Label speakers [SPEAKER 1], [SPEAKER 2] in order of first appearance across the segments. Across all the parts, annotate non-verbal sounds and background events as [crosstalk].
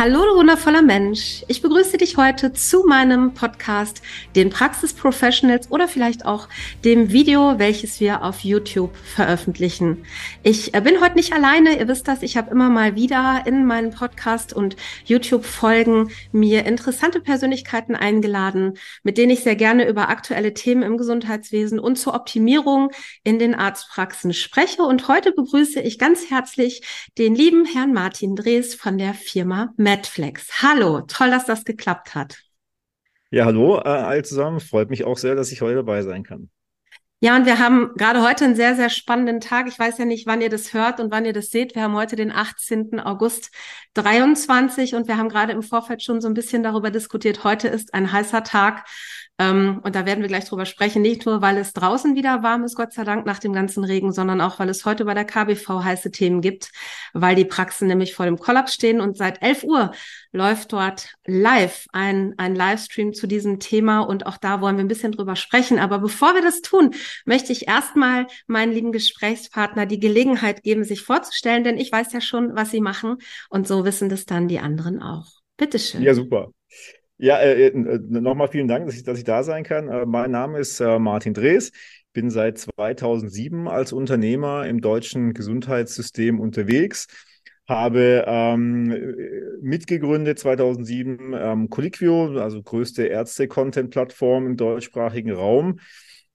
[SPEAKER 1] Hallo, du wundervoller Mensch. Ich begrüße dich heute zu meinem Podcast, den Praxis Professionals oder vielleicht auch dem Video, welches wir auf YouTube veröffentlichen. Ich äh, bin heute nicht alleine. Ihr wisst das. Ich habe immer mal wieder in meinen Podcast und YouTube Folgen mir interessante Persönlichkeiten eingeladen, mit denen ich sehr gerne über aktuelle Themen im Gesundheitswesen und zur Optimierung in den Arztpraxen spreche. Und heute begrüße ich ganz herzlich den lieben Herrn Martin Drees von der Firma Netflix. Hallo, toll, dass das geklappt hat.
[SPEAKER 2] Ja, hallo äh, all zusammen. Freut mich auch sehr, dass ich heute dabei sein kann.
[SPEAKER 1] Ja, und wir haben gerade heute einen sehr, sehr spannenden Tag. Ich weiß ja nicht, wann ihr das hört und wann ihr das seht. Wir haben heute den 18. August 23 und wir haben gerade im Vorfeld schon so ein bisschen darüber diskutiert. Heute ist ein heißer Tag. Ähm, und da werden wir gleich drüber sprechen, nicht nur, weil es draußen wieder warm ist, Gott sei Dank, nach dem ganzen Regen, sondern auch, weil es heute bei der KBV heiße Themen gibt, weil die Praxen nämlich vor dem Kollaps stehen und seit 11 Uhr läuft dort live ein, ein Livestream zu diesem Thema und auch da wollen wir ein bisschen drüber sprechen. Aber bevor wir das tun, möchte ich erstmal meinen lieben Gesprächspartner die Gelegenheit geben, sich vorzustellen, denn ich weiß ja schon, was sie machen und so wissen das dann die anderen auch. Bitteschön.
[SPEAKER 2] Ja, super. Ja, äh, äh, nochmal vielen Dank, dass ich, dass ich da sein kann. Äh, mein Name ist äh, Martin Drees. Bin seit 2007 als Unternehmer im deutschen Gesundheitssystem unterwegs. Habe ähm, mitgegründet 2007 ähm, Colliquio, also größte Ärzte-Content-Plattform im deutschsprachigen Raum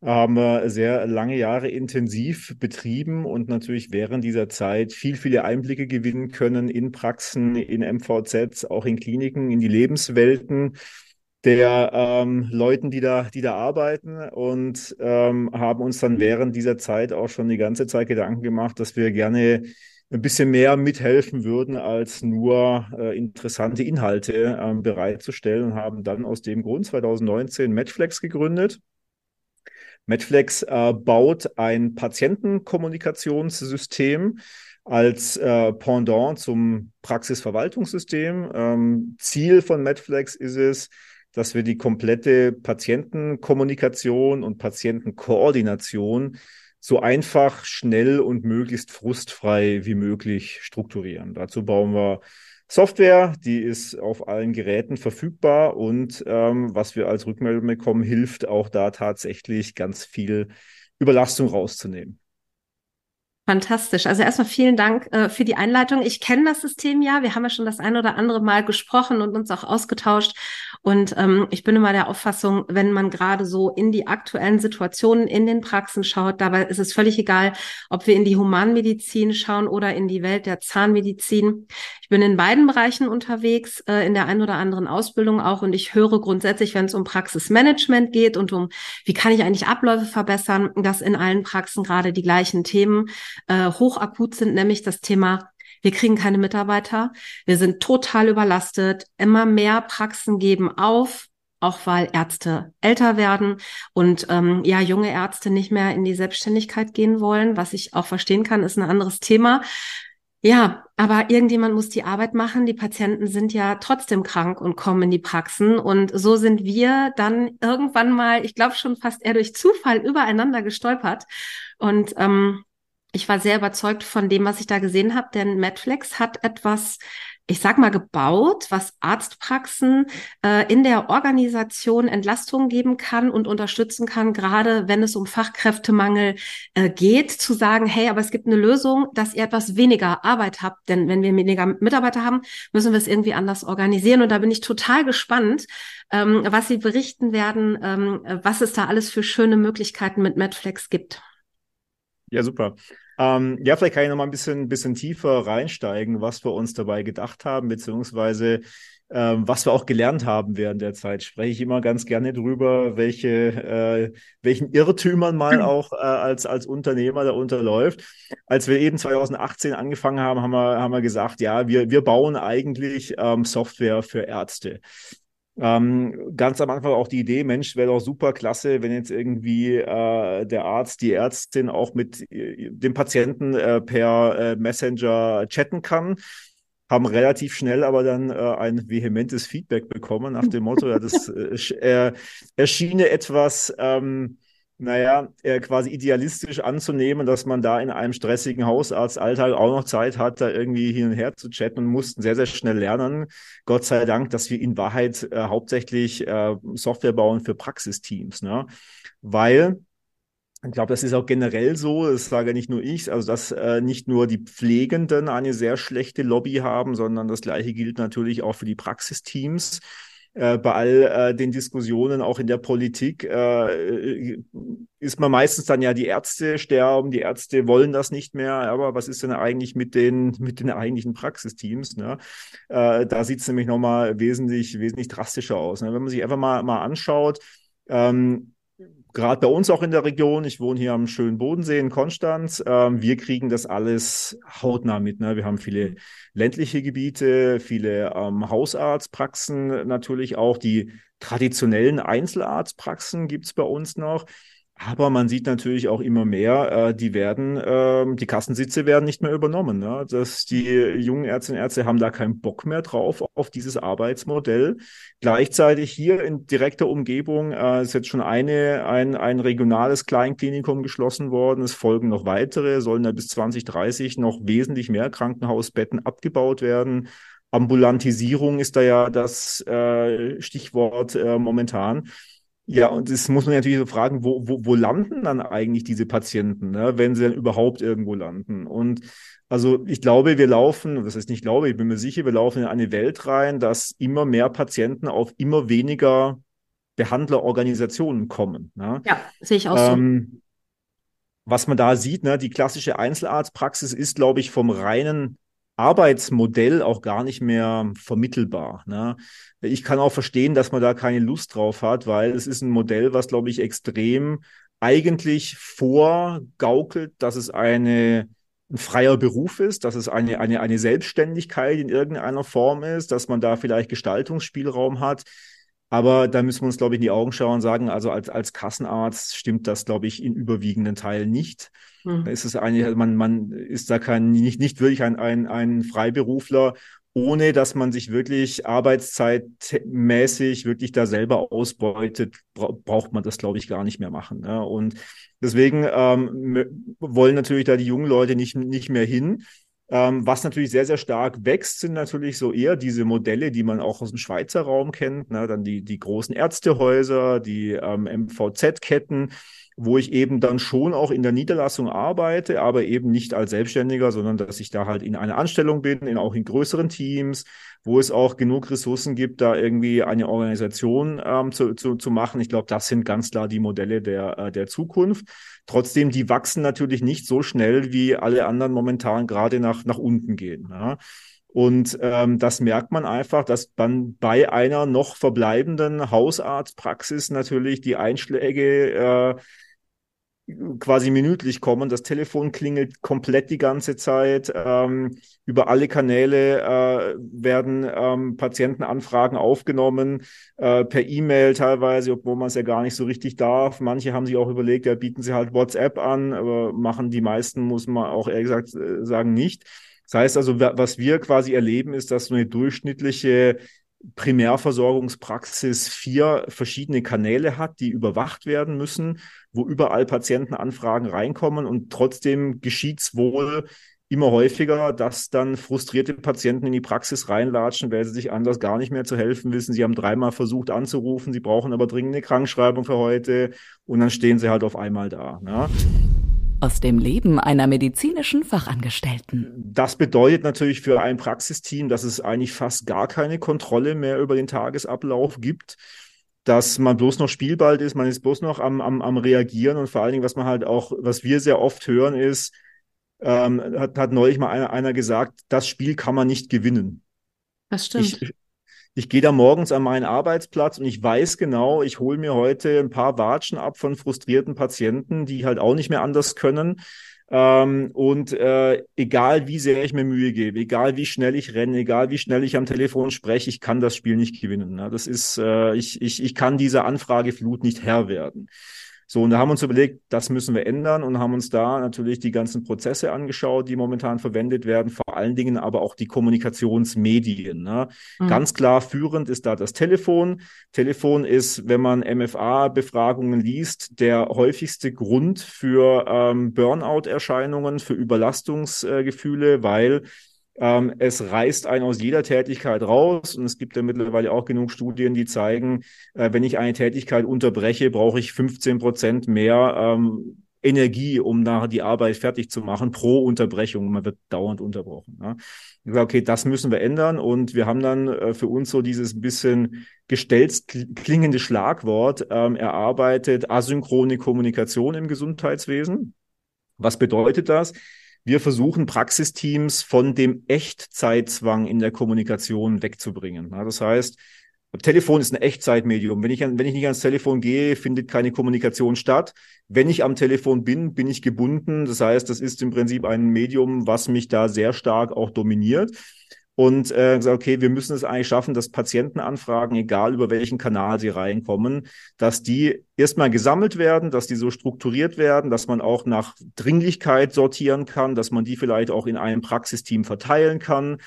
[SPEAKER 2] haben wir sehr lange Jahre intensiv betrieben und natürlich während dieser Zeit viel, viele Einblicke gewinnen können in Praxen, in MVZs, auch in Kliniken, in die Lebenswelten der ähm, Leuten, die da, die da arbeiten und ähm, haben uns dann während dieser Zeit auch schon die ganze Zeit Gedanken gemacht, dass wir gerne ein bisschen mehr mithelfen würden, als nur äh, interessante Inhalte ähm, bereitzustellen und haben dann aus dem Grund 2019 Matchflex gegründet Medflex äh, baut ein Patientenkommunikationssystem als äh, Pendant zum Praxisverwaltungssystem. Ähm, Ziel von Medflex ist es, dass wir die komplette Patientenkommunikation und Patientenkoordination so einfach, schnell und möglichst frustfrei wie möglich strukturieren. Dazu bauen wir Software, die ist auf allen Geräten verfügbar und ähm, was wir als Rückmeldung bekommen, hilft auch da tatsächlich ganz viel Überlastung rauszunehmen.
[SPEAKER 1] Fantastisch. Also erstmal vielen Dank äh, für die Einleitung. Ich kenne das System ja. Wir haben ja schon das ein oder andere Mal gesprochen und uns auch ausgetauscht. Und ähm, ich bin immer der Auffassung, wenn man gerade so in die aktuellen Situationen in den Praxen schaut, dabei ist es völlig egal, ob wir in die Humanmedizin schauen oder in die Welt der Zahnmedizin. Ich bin in beiden Bereichen unterwegs, äh, in der einen oder anderen Ausbildung auch. Und ich höre grundsätzlich, wenn es um Praxismanagement geht und um, wie kann ich eigentlich Abläufe verbessern, dass in allen Praxen gerade die gleichen Themen äh, hochakut sind, nämlich das Thema wir kriegen keine Mitarbeiter, wir sind total überlastet, immer mehr Praxen geben auf, auch weil Ärzte älter werden und ähm, ja junge Ärzte nicht mehr in die Selbstständigkeit gehen wollen, was ich auch verstehen kann, ist ein anderes Thema. Ja, aber irgendjemand muss die Arbeit machen. Die Patienten sind ja trotzdem krank und kommen in die Praxen. Und so sind wir dann irgendwann mal, ich glaube schon fast eher durch Zufall übereinander gestolpert. Und ähm, ich war sehr überzeugt von dem, was ich da gesehen habe, denn Medflex hat etwas, ich sag mal, gebaut, was Arztpraxen äh, in der Organisation Entlastung geben kann und unterstützen kann, gerade wenn es um Fachkräftemangel äh, geht, zu sagen, hey, aber es gibt eine Lösung, dass ihr etwas weniger Arbeit habt, denn wenn wir weniger Mitarbeiter haben, müssen wir es irgendwie anders organisieren. Und da bin ich total gespannt, ähm, was Sie berichten werden, ähm, was es da alles für schöne Möglichkeiten mit Medflex gibt.
[SPEAKER 2] Ja, super. Ähm, ja, vielleicht kann ich noch mal ein bisschen, bisschen tiefer reinsteigen, was wir uns dabei gedacht haben, beziehungsweise ähm, was wir auch gelernt haben während der Zeit. Spreche ich immer ganz gerne drüber, welche, äh, welchen Irrtümern mal auch äh, als, als Unternehmer da unterläuft. Als wir eben 2018 angefangen haben, haben wir, haben wir gesagt, ja, wir, wir bauen eigentlich ähm, Software für Ärzte. Ähm, ganz am Anfang auch die Idee, Mensch, wäre doch super klasse, wenn jetzt irgendwie äh, der Arzt, die Ärztin auch mit äh, dem Patienten äh, per äh, Messenger chatten kann. Haben relativ schnell aber dann äh, ein vehementes Feedback bekommen nach dem Motto, ja, das äh, [laughs] erschiene etwas ähm, naja, äh, quasi idealistisch anzunehmen, dass man da in einem stressigen Hausarztalltag auch noch Zeit hat, da irgendwie hin und her zu chatten und mussten sehr, sehr schnell lernen. Gott sei Dank, dass wir in Wahrheit äh, hauptsächlich äh, Software bauen für Praxisteams, ne? Weil ich glaube, das ist auch generell so, das sage nicht nur ich, also dass äh, nicht nur die Pflegenden eine sehr schlechte Lobby haben, sondern das gleiche gilt natürlich auch für die Praxisteams äh, bei all äh, den Diskussionen auch in der Politik äh, ist man meistens dann ja die Ärzte sterben, die Ärzte wollen das nicht mehr, aber was ist denn eigentlich mit den mit den eigentlichen Praxisteams? Ne? Äh, da sieht es nämlich nochmal wesentlich wesentlich drastischer aus. Ne? Wenn man sich einfach mal mal anschaut. Ähm, gerade bei uns auch in der Region, ich wohne hier am schönen Bodensee in Konstanz, ähm, wir kriegen das alles hautnah mit. Ne? Wir haben viele ländliche Gebiete, viele ähm, Hausarztpraxen natürlich auch, die traditionellen Einzelarztpraxen gibt's bei uns noch. Aber man sieht natürlich auch immer mehr, äh, die werden, äh, die Kassensitze werden nicht mehr übernommen. Ne? Dass die jungen Ärztinnen und Ärzte haben da keinen Bock mehr drauf auf dieses Arbeitsmodell. Gleichzeitig hier in direkter Umgebung äh, ist jetzt schon eine, ein, ein regionales Kleinklinikum geschlossen worden. Es folgen noch weitere, sollen da bis 2030 noch wesentlich mehr Krankenhausbetten abgebaut werden. Ambulantisierung ist da ja das äh, Stichwort äh, momentan. Ja, und das muss man natürlich so fragen, wo, wo, wo landen dann eigentlich diese Patienten, ne, wenn sie dann überhaupt irgendwo landen? Und also ich glaube, wir laufen, das heißt nicht glaube, ich bin mir sicher, wir laufen in eine Welt rein, dass immer mehr Patienten auf immer weniger Behandlerorganisationen kommen. Ne?
[SPEAKER 1] Ja, sehe ich auch ähm, so.
[SPEAKER 2] Was man da sieht, ne, die klassische Einzelarztpraxis ist, glaube ich, vom reinen Arbeitsmodell auch gar nicht mehr vermittelbar. Ne? Ich kann auch verstehen, dass man da keine Lust drauf hat, weil es ist ein Modell, was, glaube ich, extrem eigentlich vorgaukelt, dass es eine ein freier Beruf ist, dass es eine, eine, eine Selbstständigkeit in irgendeiner Form ist, dass man da vielleicht Gestaltungsspielraum hat. Aber da müssen wir uns, glaube ich, in die Augen schauen und sagen, also als, als Kassenarzt stimmt das, glaube ich, in überwiegenden Teilen nicht. Mhm. Ist es eigentlich, man, man ist da kein, nicht, nicht wirklich ein, ein, ein Freiberufler, ohne dass man sich wirklich arbeitszeitmäßig wirklich da selber ausbeutet, braucht man das, glaube ich, gar nicht mehr machen. Ne? Und deswegen ähm, wollen natürlich da die jungen Leute nicht, nicht mehr hin. Ähm, was natürlich sehr, sehr stark wächst, sind natürlich so eher diese Modelle, die man auch aus dem Schweizer Raum kennt. Ne? Dann die, die großen Ärztehäuser, die ähm, MVZ-Ketten, wo ich eben dann schon auch in der Niederlassung arbeite, aber eben nicht als Selbstständiger, sondern dass ich da halt in einer Anstellung bin, in, auch in größeren Teams, wo es auch genug Ressourcen gibt, da irgendwie eine Organisation ähm, zu, zu, zu machen. Ich glaube, das sind ganz klar die Modelle der, äh, der Zukunft. Trotzdem, die wachsen natürlich nicht so schnell, wie alle anderen momentan gerade nach, nach unten gehen. Ja. Und ähm, das merkt man einfach, dass man bei einer noch verbleibenden Hausarztpraxis natürlich die Einschläge äh, quasi minütlich kommen. Das Telefon klingelt komplett die ganze Zeit. Ähm, über alle Kanäle äh, werden ähm, Patientenanfragen aufgenommen, äh, per E-Mail teilweise, obwohl man es ja gar nicht so richtig darf. Manche haben sich auch überlegt, ja, bieten sie halt WhatsApp an, aber machen die meisten, muss man auch ehrlich gesagt äh, sagen, nicht. Das heißt also, was wir quasi erleben, ist, dass so eine durchschnittliche Primärversorgungspraxis vier verschiedene Kanäle hat, die überwacht werden müssen, wo überall Patientenanfragen reinkommen und trotzdem geschieht's wohl immer häufiger, dass dann frustrierte Patienten in die Praxis reinlatschen, weil sie sich anders gar nicht mehr zu helfen wissen. Sie haben dreimal versucht anzurufen, sie brauchen aber dringend eine Krankschreibung für heute und dann stehen sie halt auf einmal da. Ne?
[SPEAKER 3] Aus dem Leben einer medizinischen Fachangestellten.
[SPEAKER 2] Das bedeutet natürlich für ein Praxisteam, dass es eigentlich fast gar keine Kontrolle mehr über den Tagesablauf gibt. dass man bloß noch Spielball ist, man ist bloß noch am, am, am Reagieren und vor allen Dingen, was man halt auch, was wir sehr oft hören, ist, ähm, hat, hat neulich mal einer, einer gesagt, das Spiel kann man nicht gewinnen.
[SPEAKER 1] Das stimmt.
[SPEAKER 2] Ich, ich gehe da morgens an meinen Arbeitsplatz und ich weiß genau, ich hole mir heute ein paar Watschen ab von frustrierten Patienten, die halt auch nicht mehr anders können. Ähm, und äh, egal wie sehr ich mir Mühe gebe, egal wie schnell ich renne, egal wie schnell ich am Telefon spreche, ich kann das Spiel nicht gewinnen. Ne? Das ist, äh, ich, ich, ich kann dieser Anfrageflut nicht Herr werden. So, und da haben wir uns überlegt, das müssen wir ändern und haben uns da natürlich die ganzen Prozesse angeschaut, die momentan verwendet werden, vor allen Dingen aber auch die Kommunikationsmedien. Ne? Mhm. Ganz klar führend ist da das Telefon. Telefon ist, wenn man MFA-Befragungen liest, der häufigste Grund für ähm, Burnout-Erscheinungen, für Überlastungsgefühle, äh, weil ähm, es reißt einen aus jeder Tätigkeit raus und es gibt ja mittlerweile auch genug Studien, die zeigen, äh, wenn ich eine Tätigkeit unterbreche, brauche ich 15 Prozent mehr ähm, Energie, um nachher die Arbeit fertig zu machen, pro Unterbrechung. Man wird dauernd unterbrochen. Ne? Ich sage, okay, das müssen wir ändern. Und wir haben dann äh, für uns so dieses bisschen gestellt klingende Schlagwort ähm, erarbeitet, asynchrone Kommunikation im Gesundheitswesen. Was bedeutet das? Wir versuchen Praxisteams von dem Echtzeitzwang in der Kommunikation wegzubringen. Ja, das heißt, Telefon ist ein Echtzeitmedium. Wenn ich, wenn ich nicht ans Telefon gehe, findet keine Kommunikation statt. Wenn ich am Telefon bin, bin ich gebunden. Das heißt, das ist im Prinzip ein Medium, was mich da sehr stark auch dominiert und äh, gesagt, okay, wir müssen es eigentlich schaffen, dass Patientenanfragen, egal über welchen Kanal sie reinkommen, dass die erstmal gesammelt werden, dass die so strukturiert werden, dass man auch nach Dringlichkeit sortieren kann, dass man die vielleicht auch in einem Praxisteam verteilen kann,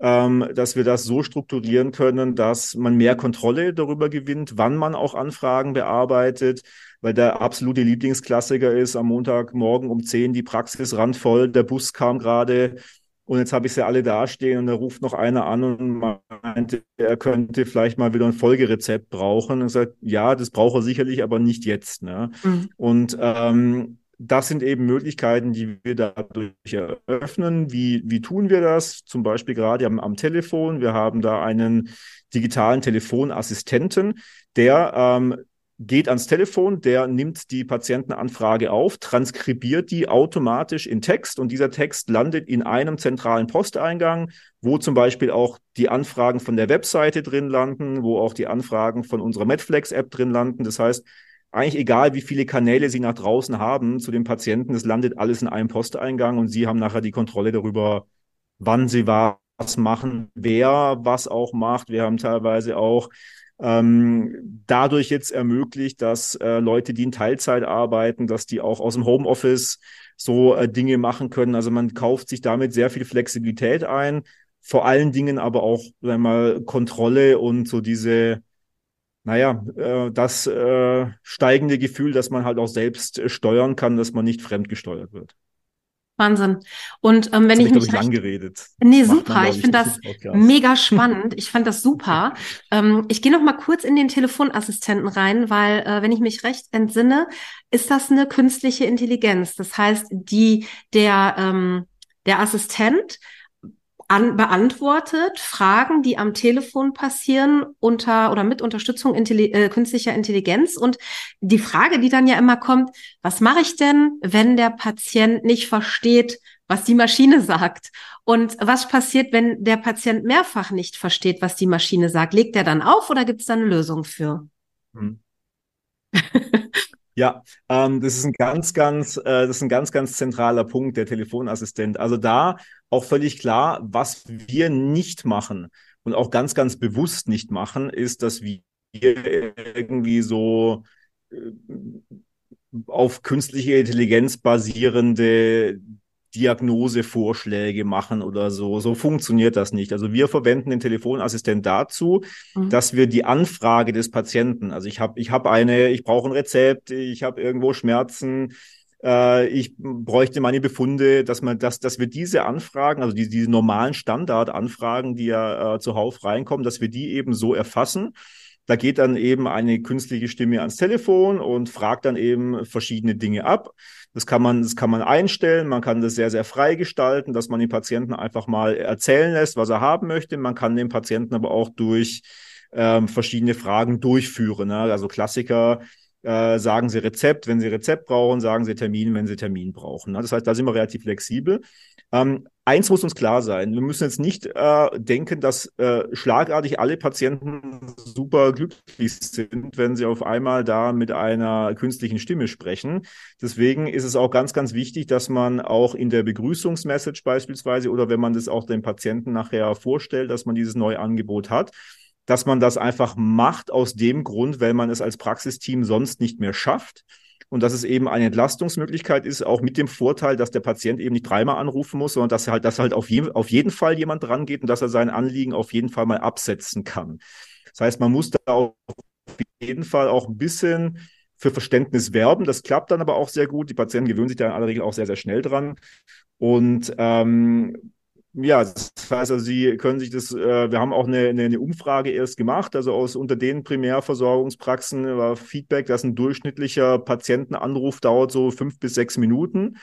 [SPEAKER 2] ähm, dass wir das so strukturieren können, dass man mehr Kontrolle darüber gewinnt, wann man auch Anfragen bearbeitet, weil der absolute Lieblingsklassiker ist am Montagmorgen um 10 die Praxis randvoll, der Bus kam gerade, und jetzt habe ich sie alle dastehen und da ruft noch einer an und meinte, er könnte vielleicht mal wieder ein Folgerezept brauchen. Und sagt, ja, das braucht er sicherlich, aber nicht jetzt. Ne? Mhm. Und ähm, das sind eben Möglichkeiten, die wir dadurch eröffnen. Wie, wie tun wir das? Zum Beispiel gerade am, am Telefon. Wir haben da einen digitalen Telefonassistenten, der ähm, geht ans Telefon, der nimmt die Patientenanfrage auf, transkribiert die automatisch in Text und dieser Text landet in einem zentralen Posteingang, wo zum Beispiel auch die Anfragen von der Webseite drin landen, wo auch die Anfragen von unserer Medflex-App drin landen. Das heißt, eigentlich egal, wie viele Kanäle Sie nach draußen haben zu den Patienten, es landet alles in einem Posteingang und Sie haben nachher die Kontrolle darüber, wann Sie was machen, wer was auch macht. Wir haben teilweise auch ähm, dadurch jetzt ermöglicht, dass äh, Leute, die in Teilzeit arbeiten, dass die auch aus dem Homeoffice so äh, Dinge machen können. Also man kauft sich damit sehr viel Flexibilität ein, vor allen Dingen aber auch sagen mal Kontrolle und so diese naja, äh, das äh, steigende Gefühl, dass man halt auch selbst äh, steuern kann, dass man nicht fremdgesteuert wird.
[SPEAKER 1] Wahnsinn. Und ähm, wenn ich, ich mich
[SPEAKER 2] recht... lang geredet.
[SPEAKER 1] Nee, super. Man, ich, ich finde das mega spannend. Ich fand das super. [laughs] ähm, ich gehe noch mal kurz in den Telefonassistenten rein, weil äh, wenn ich mich recht entsinne, ist das eine künstliche Intelligenz. Das heißt, die der ähm, der Assistent an, beantwortet Fragen, die am Telefon passieren unter oder mit Unterstützung Intelli äh, künstlicher Intelligenz. Und die Frage, die dann ja immer kommt, was mache ich denn, wenn der Patient nicht versteht, was die Maschine sagt? Und was passiert, wenn der Patient mehrfach nicht versteht, was die Maschine sagt? Legt er dann auf oder gibt es da eine Lösung für? Hm. [laughs]
[SPEAKER 2] Ja, ähm, das ist ein ganz, ganz, äh, das ist ein ganz, ganz zentraler Punkt, der Telefonassistent. Also da auch völlig klar, was wir nicht machen und auch ganz, ganz bewusst nicht machen, ist, dass wir irgendwie so äh, auf künstliche Intelligenz basierende Diagnosevorschläge machen oder so. So funktioniert das nicht. Also wir verwenden den Telefonassistent dazu, mhm. dass wir die Anfrage des Patienten, also ich habe ich hab eine, ich brauche ein Rezept, ich habe irgendwo Schmerzen, äh, ich bräuchte meine Befunde, dass man, dass, dass wir diese Anfragen, also die, diese normalen Standardanfragen, die ja äh, zuhauf reinkommen, dass wir die eben so erfassen. Da geht dann eben eine künstliche Stimme ans Telefon und fragt dann eben verschiedene Dinge ab. Das kann man, das kann man einstellen. Man kann das sehr, sehr frei gestalten, dass man den Patienten einfach mal erzählen lässt, was er haben möchte. Man kann den Patienten aber auch durch ähm, verschiedene Fragen durchführen. Ne? Also Klassiker, äh, sagen Sie Rezept, wenn Sie Rezept brauchen, sagen Sie Termin, wenn Sie Termin brauchen. Ne? Das heißt, da sind wir relativ flexibel. Ähm, eins muss uns klar sein, wir müssen jetzt nicht äh, denken, dass äh, schlagartig alle Patienten super glücklich sind, wenn sie auf einmal da mit einer künstlichen Stimme sprechen. Deswegen ist es auch ganz, ganz wichtig, dass man auch in der Begrüßungsmessage beispielsweise oder wenn man das auch dem Patienten nachher vorstellt, dass man dieses neue Angebot hat, dass man das einfach macht aus dem Grund, weil man es als Praxisteam sonst nicht mehr schafft und dass es eben eine Entlastungsmöglichkeit ist, auch mit dem Vorteil, dass der Patient eben nicht dreimal anrufen muss, sondern dass er halt, dass halt auf, je, auf jeden Fall jemand dran geht und dass er sein Anliegen auf jeden Fall mal absetzen kann. Das heißt, man muss da auf jeden Fall auch ein bisschen für Verständnis werben. Das klappt dann aber auch sehr gut. Die Patienten gewöhnen sich da in aller Regel auch sehr, sehr schnell dran. Und ähm, ja, das heißt also, Sie können sich das, äh, wir haben auch eine, eine, Umfrage erst gemacht, also aus unter den Primärversorgungspraxen war Feedback, dass ein durchschnittlicher Patientenanruf dauert so fünf bis sechs Minuten.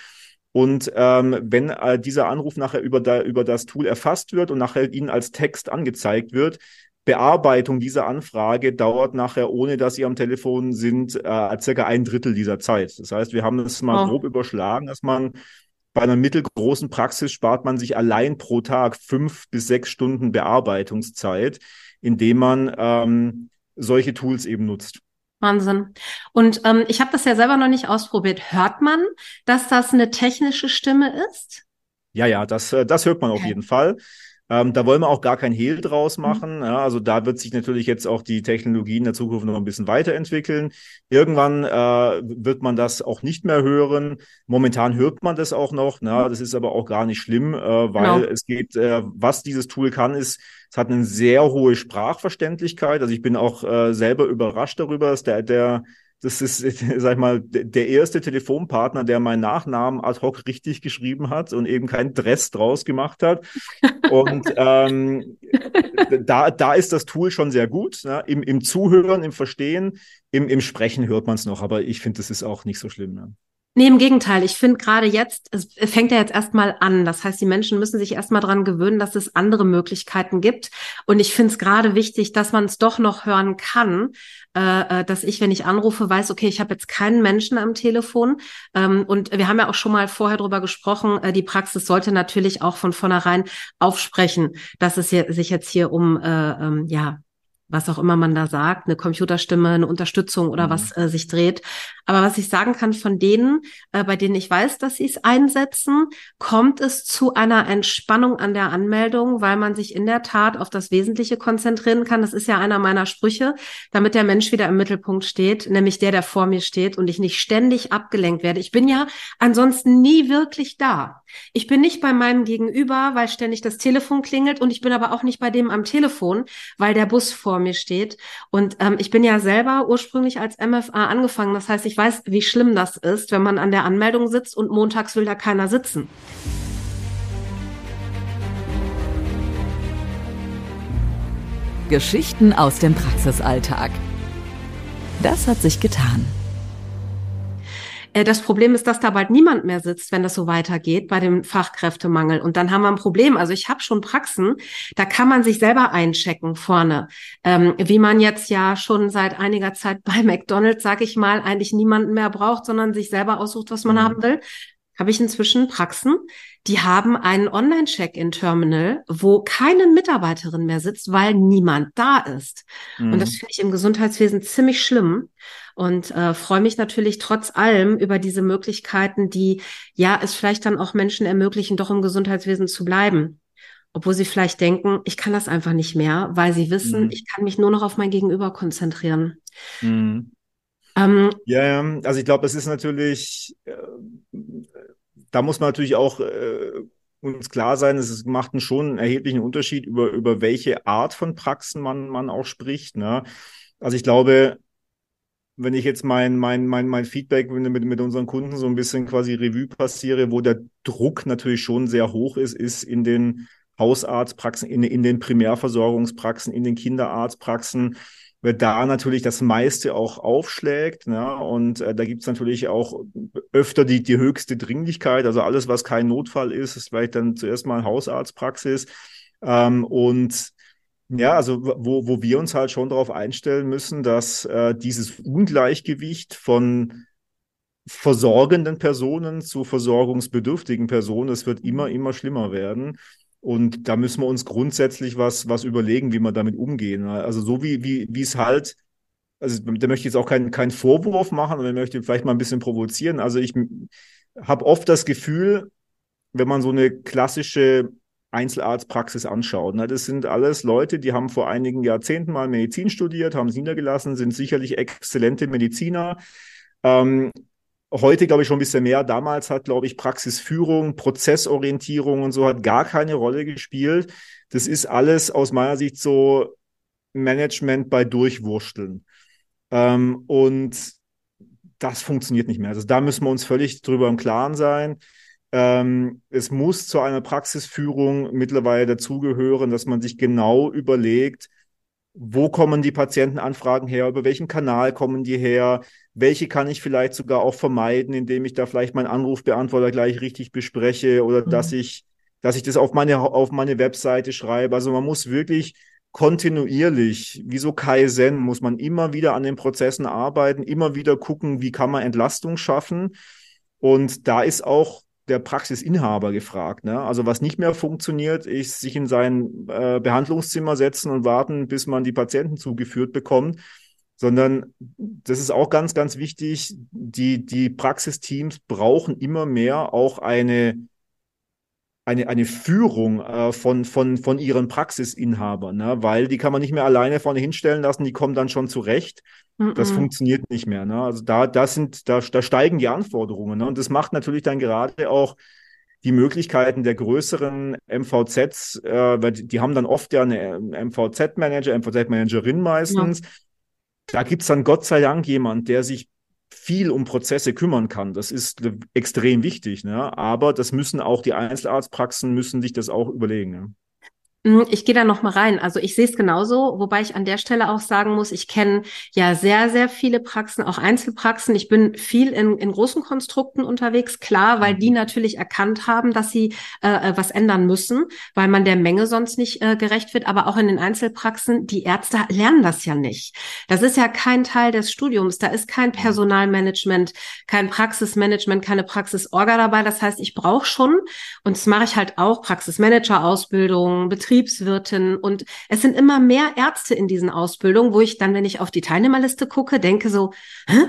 [SPEAKER 2] Und ähm, wenn äh, dieser Anruf nachher über, da, über das Tool erfasst wird und nachher Ihnen als Text angezeigt wird, Bearbeitung dieser Anfrage dauert nachher, ohne dass Sie am Telefon sind, äh, circa ein Drittel dieser Zeit. Das heißt, wir haben es mal oh. grob überschlagen, dass man bei einer mittelgroßen Praxis spart man sich allein pro Tag fünf bis sechs Stunden Bearbeitungszeit, indem man ähm, solche Tools eben nutzt.
[SPEAKER 1] Wahnsinn. Und ähm, ich habe das ja selber noch nicht ausprobiert. Hört man, dass das eine technische Stimme ist?
[SPEAKER 2] Ja, ja, das, äh, das hört man okay. auf jeden Fall. Ähm, da wollen wir auch gar kein Hehl draus mhm. machen. Mhm. Ja, also da wird sich natürlich jetzt auch die Technologie in der Zukunft noch ein bisschen weiterentwickeln. Irgendwann äh, wird man das auch nicht mehr hören. Momentan hört man das auch noch. Na, das ist aber auch gar nicht schlimm, äh, weil genau. es geht, äh, was dieses Tool kann, ist, es hat eine sehr hohe Sprachverständlichkeit. Also ich bin auch äh, selber überrascht darüber, dass der, der das ist, [laughs] sag ich mal, der erste Telefonpartner, der meinen Nachnamen ad hoc richtig geschrieben hat und eben keinen Dress draus gemacht hat. Und [laughs] ähm, da, da ist das Tool schon sehr gut. Ne? Im, Im Zuhören, im Verstehen, im, im Sprechen hört man es noch, aber ich finde, das ist auch nicht so schlimm. Ne?
[SPEAKER 1] Nee, im Gegenteil. Ich finde gerade jetzt, es fängt ja jetzt erstmal an. Das heißt, die Menschen müssen sich erstmal dran gewöhnen, dass es andere Möglichkeiten gibt. Und ich finde es gerade wichtig, dass man es doch noch hören kann, äh, äh, dass ich, wenn ich anrufe, weiß, okay, ich habe jetzt keinen Menschen am Telefon. Ähm, und wir haben ja auch schon mal vorher drüber gesprochen, äh, die Praxis sollte natürlich auch von vornherein aufsprechen, dass es hier, sich jetzt hier um äh, ähm, ja was auch immer man da sagt, eine Computerstimme, eine Unterstützung oder mhm. was äh, sich dreht. Aber was ich sagen kann von denen, äh, bei denen ich weiß, dass sie es einsetzen, kommt es zu einer Entspannung an der Anmeldung, weil man sich in der Tat auf das Wesentliche konzentrieren kann. Das ist ja einer meiner Sprüche, damit der Mensch wieder im Mittelpunkt steht, nämlich der, der vor mir steht und ich nicht ständig abgelenkt werde. Ich bin ja ansonsten nie wirklich da. Ich bin nicht bei meinem Gegenüber, weil ständig das Telefon klingelt und ich bin aber auch nicht bei dem am Telefon, weil der Bus vor mir steht. Und ähm, ich bin ja selber ursprünglich als MFA angefangen. Das heißt, ich weiß, wie schlimm das ist, wenn man an der Anmeldung sitzt und montags will da keiner sitzen.
[SPEAKER 3] Geschichten aus dem Praxisalltag. Das hat sich getan.
[SPEAKER 1] Äh, das Problem ist, dass da bald niemand mehr sitzt, wenn das so weitergeht bei dem Fachkräftemangel. Und dann haben wir ein Problem. Also ich habe schon Praxen, da kann man sich selber einchecken vorne. Ähm, wie man jetzt ja schon seit einiger Zeit [laughs] bei McDonald's, sag ich mal, eigentlich niemanden mehr braucht, sondern sich selber aussucht, was man mhm. haben will habe ich inzwischen Praxen, die haben einen Online-Check-in-Terminal, wo keine Mitarbeiterin mehr sitzt, weil niemand da ist. Mhm. Und das mhm. finde ich im Gesundheitswesen ziemlich schlimm und äh, freue mich natürlich trotz allem über diese Möglichkeiten, die ja es vielleicht dann auch Menschen ermöglichen, doch im Gesundheitswesen zu bleiben. Obwohl sie vielleicht denken, ich kann das einfach nicht mehr, weil sie wissen, mhm. ich kann mich nur noch auf mein Gegenüber konzentrieren.
[SPEAKER 2] Mhm. Ähm, ja, also ich glaube, es ist natürlich, äh, da muss man natürlich auch äh, uns klar sein, es macht einen schon einen erheblichen Unterschied, über, über welche Art von Praxen man, man auch spricht. Ne? Also ich glaube, wenn ich jetzt mein, mein, mein, mein Feedback mit, mit unseren Kunden so ein bisschen quasi Revue passiere, wo der Druck natürlich schon sehr hoch ist, ist in den Hausarztpraxen, in, in den Primärversorgungspraxen, in den Kinderarztpraxen, weil da natürlich das meiste auch aufschlägt. Ne? Und äh, da gibt's natürlich auch öfter die, die höchste Dringlichkeit. Also alles, was kein Notfall ist, ist vielleicht dann zuerst mal Hausarztpraxis. Ähm, und Ja, also wo, wo wir uns halt schon darauf einstellen müssen, dass äh, dieses Ungleichgewicht von versorgenden Personen zu versorgungsbedürftigen Personen, es wird immer, immer schlimmer werden. Und da müssen wir uns grundsätzlich was, was überlegen, wie wir damit umgehen. Also so wie, wie, wie es halt, also da möchte ich jetzt auch keinen keinen Vorwurf machen, aber ich möchte vielleicht mal ein bisschen provozieren. Also ich habe oft das Gefühl, wenn man so eine klassische Einzelarztpraxis anschaut. Ne? Das sind alles Leute, die haben vor einigen Jahrzehnten mal Medizin studiert, haben es niedergelassen, sind sicherlich exzellente Mediziner. Ähm, heute, glaube ich, schon ein bisschen mehr. Damals hat, glaube ich, Praxisführung, Prozessorientierung und so hat gar keine Rolle gespielt. Das ist alles aus meiner Sicht so Management bei Durchwursteln. Ähm, und das funktioniert nicht mehr. Also da müssen wir uns völlig drüber im Klaren sein. Ähm, es muss zu einer Praxisführung mittlerweile dazugehören, dass man sich genau überlegt, wo kommen die Patientenanfragen her, über welchen Kanal kommen die her, welche kann ich vielleicht sogar auch vermeiden, indem ich da vielleicht meinen Anrufbeantworter gleich richtig bespreche oder mhm. dass ich, dass ich das auf meine, auf meine Webseite schreibe. Also man muss wirklich kontinuierlich, wie so Kaizen, muss man immer wieder an den Prozessen arbeiten, immer wieder gucken, wie kann man Entlastung schaffen. Und da ist auch der Praxisinhaber gefragt. Ne? Also was nicht mehr funktioniert, ist sich in sein äh, Behandlungszimmer setzen und warten, bis man die Patienten zugeführt bekommt, sondern das ist auch ganz, ganz wichtig. Die, die Praxisteams brauchen immer mehr auch eine eine, eine Führung äh, von, von, von ihren Praxisinhabern, ne? weil die kann man nicht mehr alleine vorne hinstellen lassen, die kommen dann schon zurecht. Mm -mm. Das funktioniert nicht mehr. Ne? Also da, da sind, da, da steigen die Anforderungen. Ne? Und das macht natürlich dann gerade auch die Möglichkeiten der größeren MVZs, äh, weil die, die haben dann oft ja eine MVZ-Manager, MVZ-Managerin meistens. Ja. Da gibt's dann Gott sei Dank jemand, der sich viel um Prozesse kümmern kann. Das ist extrem wichtig, ne? aber das müssen auch die Einzelarztpraxen müssen sich das auch überlegen. Ne?
[SPEAKER 1] Hm, ich gehe da noch mal rein. Also ich sehe es genauso, wobei ich an der Stelle auch sagen muss, ich kenne ja sehr, sehr viele Praxen, auch Einzelpraxen. Ich bin viel in, in großen Konstrukten unterwegs, klar, weil die mhm. natürlich erkannt haben, dass sie äh, äh, was ändern müssen, weil man der Menge sonst nicht äh, gerecht wird. Aber auch in den Einzelpraxen, die Ärzte lernen das ja nicht. Das ist ja kein Teil des Studiums. Da ist kein mhm. Personalmanagement, kein Praxismanagement, keine Praxisorga dabei. Das heißt, ich brauche schon, und das mache ich halt auch, Praxismanager-Ausbildung, Betrieb Betriebswirtin und es sind immer mehr Ärzte in diesen Ausbildungen, wo ich dann, wenn ich auf die Teilnehmerliste gucke, denke so, Hä?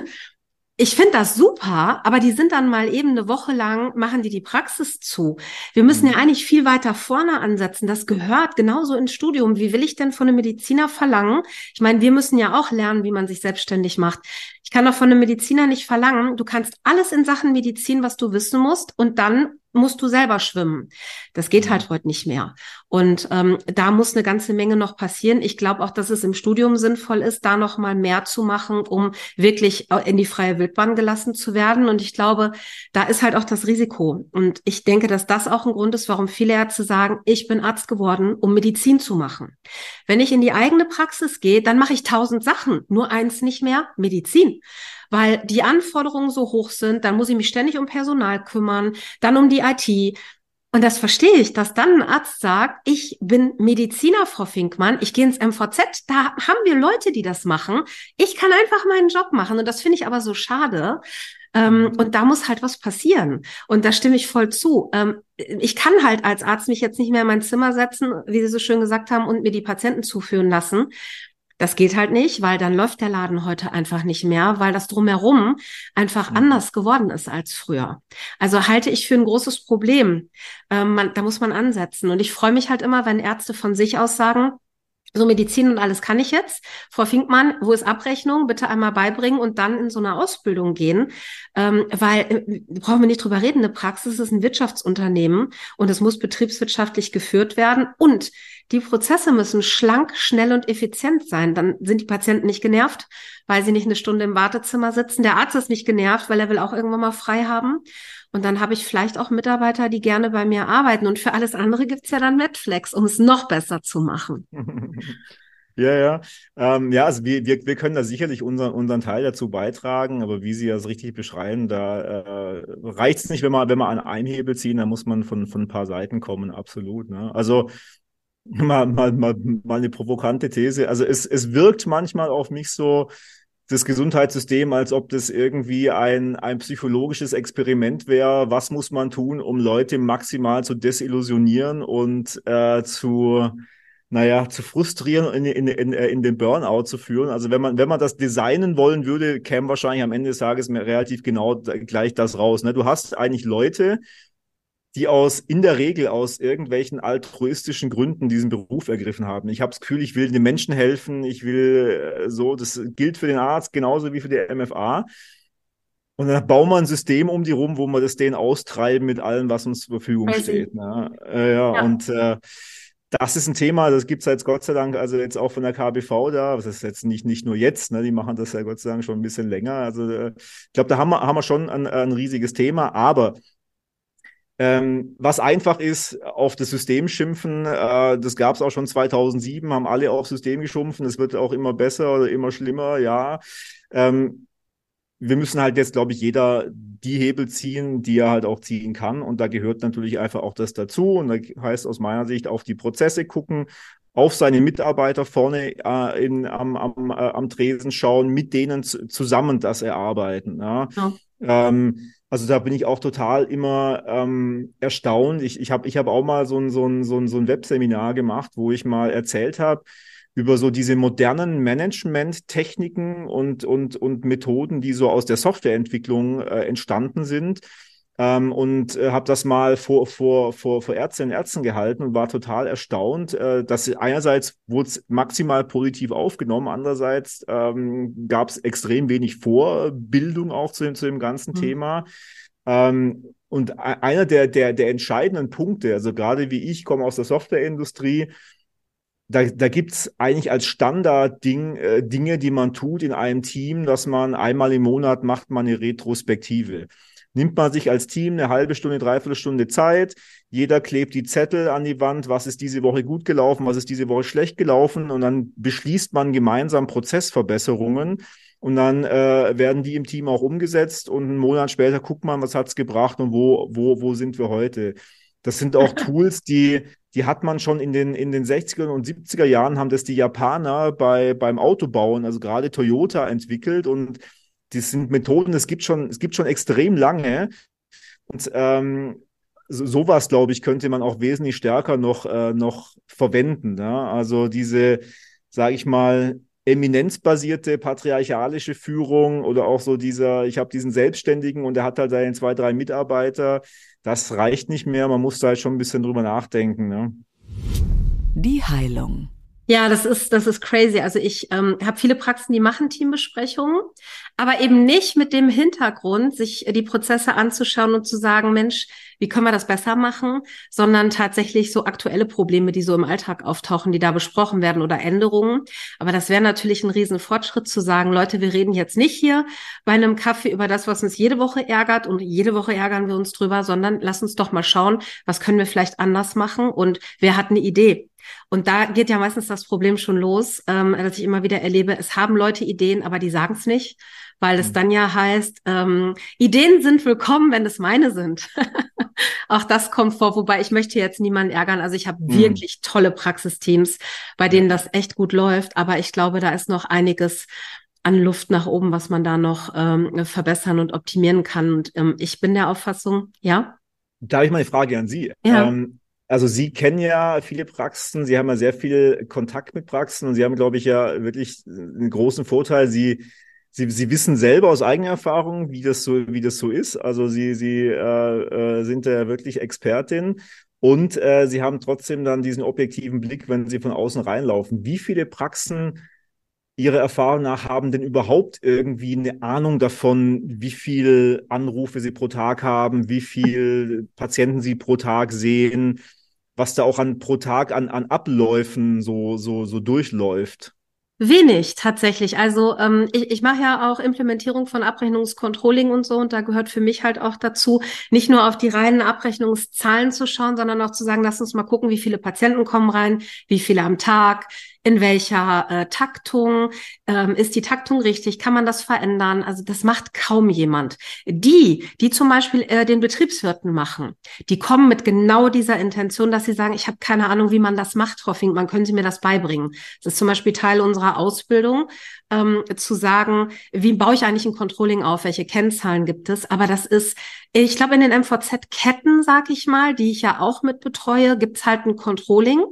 [SPEAKER 1] Ich finde das super, aber die sind dann mal eben eine Woche lang, machen die die Praxis zu. Wir müssen ja mhm. eigentlich viel weiter vorne ansetzen. Das gehört genauso ins Studium. Wie will ich denn von einem Mediziner verlangen? Ich meine, wir müssen ja auch lernen, wie man sich selbstständig macht. Ich kann doch von einem Mediziner nicht verlangen, du kannst alles in Sachen Medizin, was du wissen musst, und dann musst du selber schwimmen. Das geht halt heute nicht mehr. Und ähm, da muss eine ganze Menge noch passieren. Ich glaube auch, dass es im Studium sinnvoll ist, da noch mal mehr zu machen, um wirklich in die freie Wildbahn gelassen zu werden. Und ich glaube, da ist halt auch das Risiko. Und ich denke, dass das auch ein Grund ist, warum viele Ärzte sagen, ich bin Arzt geworden, um Medizin zu machen. Wenn ich in die eigene Praxis gehe, dann mache ich tausend Sachen, nur eins nicht mehr, Medizin weil die Anforderungen so hoch sind, dann muss ich mich ständig um Personal kümmern, dann um die IT. Und das verstehe ich, dass dann ein Arzt sagt, ich bin Mediziner, Frau Finkmann, ich gehe ins MVZ, da haben wir Leute, die das machen. Ich kann einfach meinen Job machen. Und das finde ich aber so schade. Ähm, mhm. und da muss halt was passieren. Und da stimme ich voll zu. Ähm, ich kann halt als Arzt mich jetzt nicht mehr in mein Zimmer setzen, wie Sie so schön gesagt haben, und mir die Patienten zuführen lassen. Das geht halt nicht, weil dann läuft der Laden heute einfach nicht mehr, weil das drumherum einfach mhm. anders geworden ist als früher. Also halte ich für ein großes Problem. Ähm, man, da muss man ansetzen. Und ich freue mich halt immer, wenn Ärzte von sich aus sagen, so Medizin und alles kann ich jetzt. Frau Finkmann, wo ist Abrechnung? Bitte einmal beibringen und dann in so eine Ausbildung gehen. Ähm, weil, äh, brauchen wir nicht drüber reden, eine Praxis ist ein Wirtschaftsunternehmen und es muss betriebswirtschaftlich geführt werden und die Prozesse müssen schlank, schnell und effizient sein. Dann sind die Patienten nicht genervt, weil sie nicht eine Stunde im Wartezimmer sitzen. Der Arzt ist nicht genervt, weil er will auch irgendwann mal frei haben. Und dann habe ich vielleicht auch Mitarbeiter, die gerne bei mir arbeiten. Und für alles andere gibt's ja dann Netflix, um es noch besser zu machen. [laughs]
[SPEAKER 2] Ja, ja. Ähm, ja, also wir, wir, wir können da sicherlich unseren, unseren Teil dazu beitragen, aber wie Sie das richtig beschreiben, da äh, reicht es nicht, wenn man, wenn man an einen Hebel ziehen, da muss man von, von ein paar Seiten kommen, absolut. Ne? Also mal, mal, mal, mal eine provokante These. Also es, es wirkt manchmal auf mich so, das Gesundheitssystem, als ob das irgendwie ein, ein psychologisches Experiment wäre. Was muss man tun, um Leute maximal zu desillusionieren und äh, zu, naja, zu frustrieren und in, in, in, äh, in den Burnout zu führen. Also wenn man, wenn man das designen wollen würde, käme wahrscheinlich am Ende des Tages relativ genau gleich das raus. Ne? Du hast eigentlich Leute, die aus in der Regel aus irgendwelchen altruistischen Gründen diesen Beruf ergriffen haben. Ich habe das Gefühl, ich will den Menschen helfen, ich will äh, so, das gilt für den Arzt genauso wie für die MFA. Und dann bauen wir ein System um die rum, wo wir das denen austreiben mit allem, was uns zur Verfügung Crazy. steht. Ne? Äh, ja, ja, und äh, das ist ein Thema, das gibt es jetzt Gott sei Dank, also jetzt auch von der KBV da, das ist jetzt nicht, nicht nur jetzt, ne, die machen das ja Gott sei Dank schon ein bisschen länger. Also äh, ich glaube, da haben wir, haben wir schon ein, ein riesiges Thema, aber ähm, was einfach ist, auf das System schimpfen, äh, das gab es auch schon 2007, haben alle auf System geschumpfen, es wird auch immer besser oder immer schlimmer, ja. Ähm, wir müssen halt jetzt, glaube ich, jeder die Hebel ziehen, die er halt auch ziehen kann. Und da gehört natürlich einfach auch das dazu. Und da heißt aus meiner Sicht auf die Prozesse gucken, auf seine Mitarbeiter vorne äh, in, am, am, äh, am Tresen schauen, mit denen zusammen das erarbeiten. Ja. ja. Ähm, also da bin ich auch total immer ähm, erstaunt. Ich, ich habe ich hab auch mal so ein, so, ein, so, ein, so ein Webseminar gemacht, wo ich mal erzählt habe über so diese modernen Management-Techniken und, und, und Methoden, die so aus der Softwareentwicklung äh, entstanden sind ähm, und äh, habe das mal vor, vor, vor, vor Ärztinnen und Ärzten gehalten und war total erstaunt, äh, dass einerseits wurde es maximal positiv aufgenommen, andererseits ähm, gab es extrem wenig Vorbildung auch zu, zu dem ganzen mhm. Thema. Ähm, und e-, einer der, der, der entscheidenden Punkte, also gerade wie ich komme aus der Softwareindustrie, da, da gibt es eigentlich als Standard-Ding äh, Dinge, die man tut in einem Team, dass man einmal im Monat macht man eine Retrospektive nimmt man sich als Team eine halbe Stunde, dreiviertel Stunde Zeit. Jeder klebt die Zettel an die Wand, was ist diese Woche gut gelaufen, was ist diese Woche schlecht gelaufen? Und dann beschließt man gemeinsam Prozessverbesserungen. Und dann äh, werden die im Team auch umgesetzt. Und einen Monat später guckt man, was hat's gebracht und wo, wo, wo sind wir heute. Das sind auch [laughs] Tools, die, die hat man schon in den, in den 60er und 70er Jahren, haben das die Japaner bei, beim Autobauen, also gerade Toyota entwickelt. Und das sind Methoden, es gibt schon, es gibt schon extrem lange. Und ähm, so, sowas, glaube ich, könnte man auch wesentlich stärker noch, äh, noch verwenden. Ja? Also diese, sage ich mal, eminenzbasierte patriarchalische Führung oder auch so dieser, ich habe diesen Selbstständigen und der hat halt seine zwei, drei Mitarbeiter, das reicht nicht mehr. Man muss da halt schon ein bisschen drüber nachdenken. Ne?
[SPEAKER 3] Die Heilung.
[SPEAKER 1] Ja, das ist, das ist crazy. Also ich ähm, habe viele Praxen, die machen Teambesprechungen, aber eben nicht mit dem Hintergrund, sich die Prozesse anzuschauen und zu sagen, Mensch, wie können wir das besser machen, sondern tatsächlich so aktuelle Probleme, die so im Alltag auftauchen, die da besprochen werden oder Änderungen. Aber das wäre natürlich ein Riesenfortschritt zu sagen, Leute, wir reden jetzt nicht hier bei einem Kaffee über das, was uns jede Woche ärgert und jede Woche ärgern wir uns drüber, sondern lass uns doch mal schauen, was können wir vielleicht anders machen und wer hat eine Idee. Und da geht ja meistens das Problem schon los, ähm, dass ich immer wieder erlebe, es haben Leute Ideen, aber die sagen es nicht, weil es mhm. dann ja heißt, ähm, Ideen sind willkommen, wenn es meine sind. [laughs] Auch das kommt vor, wobei ich möchte jetzt niemanden ärgern. Also ich habe mhm. wirklich tolle Praxisteams, bei denen das echt gut läuft, aber ich glaube, da ist noch einiges an Luft nach oben, was man da noch ähm, verbessern und optimieren kann. Und ähm, ich bin der Auffassung, ja.
[SPEAKER 2] Da habe ich mal eine Frage an Sie. Ja. Ähm, also Sie kennen ja viele Praxen, Sie haben ja sehr viel Kontakt mit Praxen und Sie haben, glaube ich, ja wirklich einen großen Vorteil. Sie, Sie, Sie wissen selber aus eigener Erfahrung, wie das so, wie das so ist. Also Sie, Sie äh, äh, sind ja wirklich Expertin und äh, Sie haben trotzdem dann diesen objektiven Blick, wenn Sie von außen reinlaufen. Wie viele Praxen Ihrer Erfahrung nach haben denn überhaupt irgendwie eine Ahnung davon, wie viel Anrufe Sie pro Tag haben, wie viel Patienten Sie pro Tag sehen? Was da auch an pro Tag an, an Abläufen so, so, so durchläuft?
[SPEAKER 1] Wenig tatsächlich. Also ähm, ich, ich mache ja auch Implementierung von Abrechnungscontrolling und so und da gehört für mich halt auch dazu, nicht nur auf die reinen Abrechnungszahlen zu schauen, sondern auch zu sagen, lass uns mal gucken, wie viele Patienten kommen rein, wie viele am Tag, in welcher äh, Taktung, ähm, ist die Taktung richtig, kann man das verändern? Also das macht kaum jemand. Die, die zum Beispiel äh, den Betriebswirten machen, die kommen mit genau dieser Intention, dass sie sagen, ich habe keine Ahnung, wie man das macht, Frau Finkmann, können Sie mir das beibringen? Das ist zum Beispiel Teil unserer Ausbildung, ähm, zu sagen, wie baue ich eigentlich ein Controlling auf, welche Kennzahlen gibt es. Aber das ist, ich glaube, in den MVZ-Ketten, sag ich mal, die ich ja auch mit betreue, gibt's halt ein Controlling.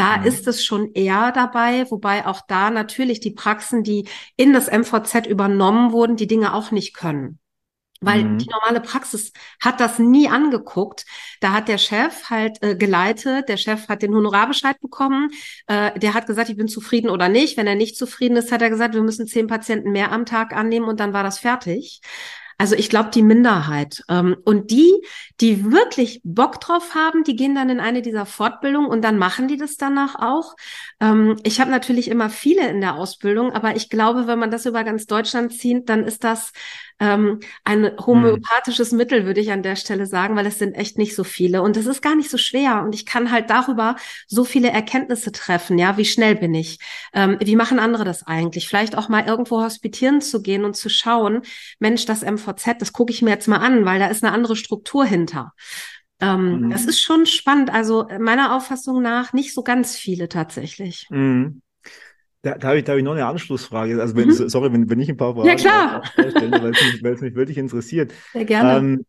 [SPEAKER 1] Da mhm. ist es schon eher dabei, wobei auch da natürlich die Praxen, die in das MVZ übernommen wurden, die Dinge auch nicht können. Weil mhm. die normale Praxis hat das nie angeguckt. Da hat der Chef halt äh, geleitet, der Chef hat den Honorarbescheid bekommen, äh, der hat gesagt, ich bin zufrieden oder nicht. Wenn er nicht zufrieden ist, hat er gesagt, wir müssen zehn Patienten mehr am Tag annehmen und dann war das fertig. Also ich glaube, die Minderheit. Ähm, und die, die wirklich Bock drauf haben, die gehen dann in eine dieser Fortbildungen und dann machen die das danach auch. Ähm, ich habe natürlich immer viele in der Ausbildung, aber ich glaube, wenn man das über ganz Deutschland zieht, dann ist das ähm, ein homöopathisches hm. Mittel, würde ich an der Stelle sagen, weil es sind echt nicht so viele. Und es ist gar nicht so schwer. Und ich kann halt darüber so viele Erkenntnisse treffen. Ja, wie schnell bin ich? Ähm, wie machen andere das eigentlich? Vielleicht auch mal irgendwo hospitieren zu gehen und zu schauen, Mensch, das MVZ, das gucke ich mir jetzt mal an, weil da ist eine andere Struktur hinter. Ähm, mhm. Das ist schon spannend. Also meiner Auffassung nach nicht so ganz viele tatsächlich.
[SPEAKER 2] Mhm. Da, da habe ich, da hab ich noch eine Anschlussfrage. Also, wenn, mhm. sorry, wenn, wenn ich ein paar Fragen
[SPEAKER 1] ja, klar.
[SPEAKER 2] stelle, weil es mich, mich wirklich interessiert.
[SPEAKER 1] Sehr gerne. Ähm,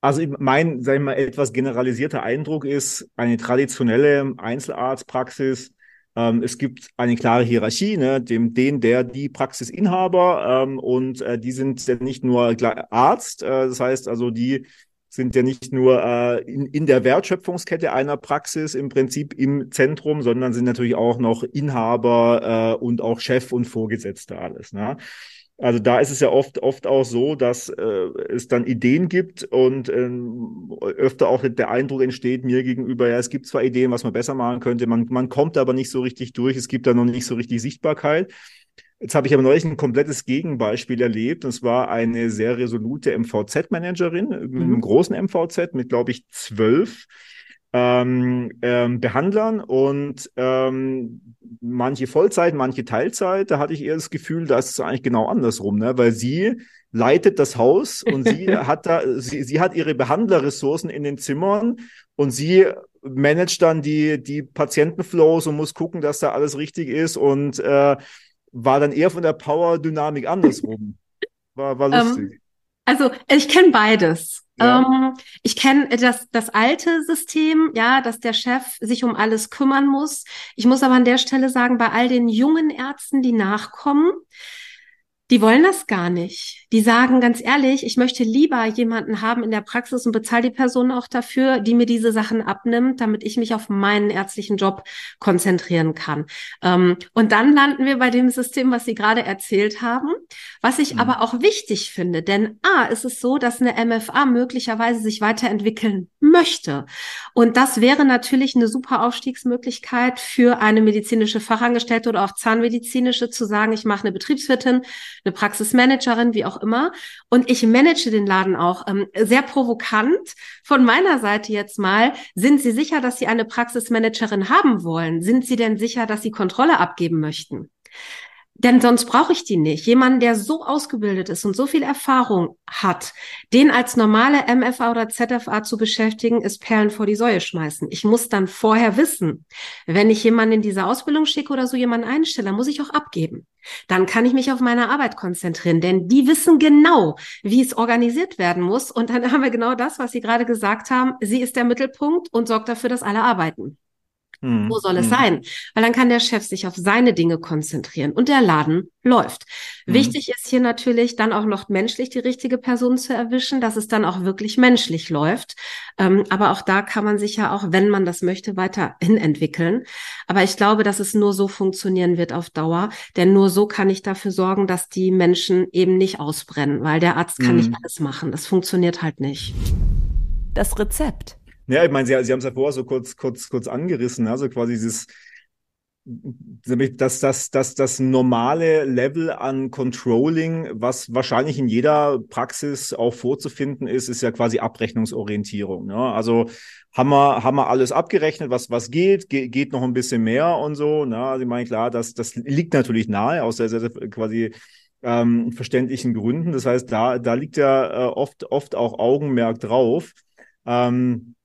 [SPEAKER 2] also mein, sag ich mal, etwas generalisierter Eindruck ist, eine traditionelle Einzelarztpraxis, ähm, es gibt eine klare Hierarchie, ne, dem, den, der, die Praxisinhaber ähm, und äh, die sind ja nicht nur Arzt, äh, das heißt also, die sind ja nicht nur äh, in, in der Wertschöpfungskette einer Praxis im Prinzip im Zentrum, sondern sind natürlich auch noch Inhaber äh, und auch Chef und Vorgesetzter alles. Ne? Also da ist es ja oft, oft auch so, dass äh, es dann Ideen gibt und ähm, öfter auch der Eindruck entsteht mir gegenüber, ja, es gibt zwar Ideen, was man besser machen könnte, man, man kommt aber nicht so richtig durch, es gibt da noch nicht so richtig Sichtbarkeit. Jetzt habe ich aber neulich ein komplettes Gegenbeispiel erlebt. Und es war eine sehr resolute MVZ-Managerin mhm. mit einem großen MVZ mit, glaube ich, zwölf ähm, ähm, Behandlern und ähm, manche Vollzeit, manche Teilzeit. Da hatte ich eher das Gefühl, da ist es eigentlich genau andersrum, ne? weil sie leitet das Haus und sie [laughs] hat da, sie, sie hat ihre Behandlerressourcen in den Zimmern und sie managt dann die, die Patientenflows und muss gucken, dass da alles richtig ist und äh, war dann eher von der Power-Dynamik andersrum. War, war ähm, lustig. Um,
[SPEAKER 1] also ich kenne beides. Ja. Ähm, ich kenne das, das alte System, ja, dass der Chef sich um alles kümmern muss. Ich muss aber an der Stelle sagen, bei all den jungen Ärzten, die nachkommen, die wollen das gar nicht. Die sagen ganz ehrlich, ich möchte lieber jemanden haben in der Praxis und bezahle die Person auch dafür, die mir diese Sachen abnimmt, damit ich mich auf meinen ärztlichen Job konzentrieren kann. Ähm, und dann landen wir bei dem System, was Sie gerade erzählt haben, was ich mhm. aber auch wichtig finde. Denn A, ist es so, dass eine MFA möglicherweise sich weiterentwickeln möchte. Und das wäre natürlich eine super Aufstiegsmöglichkeit für eine medizinische Fachangestellte oder auch zahnmedizinische zu sagen, ich mache eine Betriebswirtin, eine Praxismanagerin, wie auch immer. Und ich manage den Laden auch ähm, sehr provokant. Von meiner Seite jetzt mal, sind Sie sicher, dass Sie eine Praxismanagerin haben wollen? Sind Sie denn sicher, dass Sie Kontrolle abgeben möchten? Denn sonst brauche ich die nicht. Jemanden, der so ausgebildet ist und so viel Erfahrung hat, den als normale MFA oder ZFA zu beschäftigen, ist Perlen vor die Säue schmeißen. Ich muss dann vorher wissen, wenn ich jemanden in diese Ausbildung schicke oder so jemanden einstelle, muss ich auch abgeben. Dann kann ich mich auf meine Arbeit konzentrieren, denn die wissen genau, wie es organisiert werden muss. Und dann haben wir genau das, was Sie gerade gesagt haben. Sie ist der Mittelpunkt und sorgt dafür, dass alle arbeiten. Mhm. Wo soll es mhm. sein? Weil dann kann der Chef sich auf seine Dinge konzentrieren und der Laden läuft. Mhm. Wichtig ist hier natürlich dann auch noch menschlich die richtige Person zu erwischen, dass es dann auch wirklich menschlich läuft. Ähm, aber auch da kann man sich ja auch, wenn man das möchte, weiterhin [laughs] entwickeln. Aber ich glaube, dass es nur so funktionieren wird auf Dauer, denn nur so kann ich dafür sorgen, dass die Menschen eben nicht ausbrennen, weil der Arzt kann nicht mhm. alles machen. Das funktioniert halt nicht.
[SPEAKER 3] Das Rezept.
[SPEAKER 2] Ja, ich meine, Sie, Sie haben es ja vorher so kurz, kurz, kurz angerissen, also quasi dieses dass das, das, das normale Level an Controlling, was wahrscheinlich in jeder Praxis auch vorzufinden ist, ist ja quasi Abrechnungsorientierung. Ne? Also haben wir, haben wir alles abgerechnet, was, was geht, Ge geht noch ein bisschen mehr und so. Ne? Also ich meine, klar, das, das liegt natürlich nahe aus sehr, sehr, sehr quasi ähm, verständlichen Gründen. Das heißt, da, da liegt ja äh, oft, oft auch Augenmerk drauf. Ähm,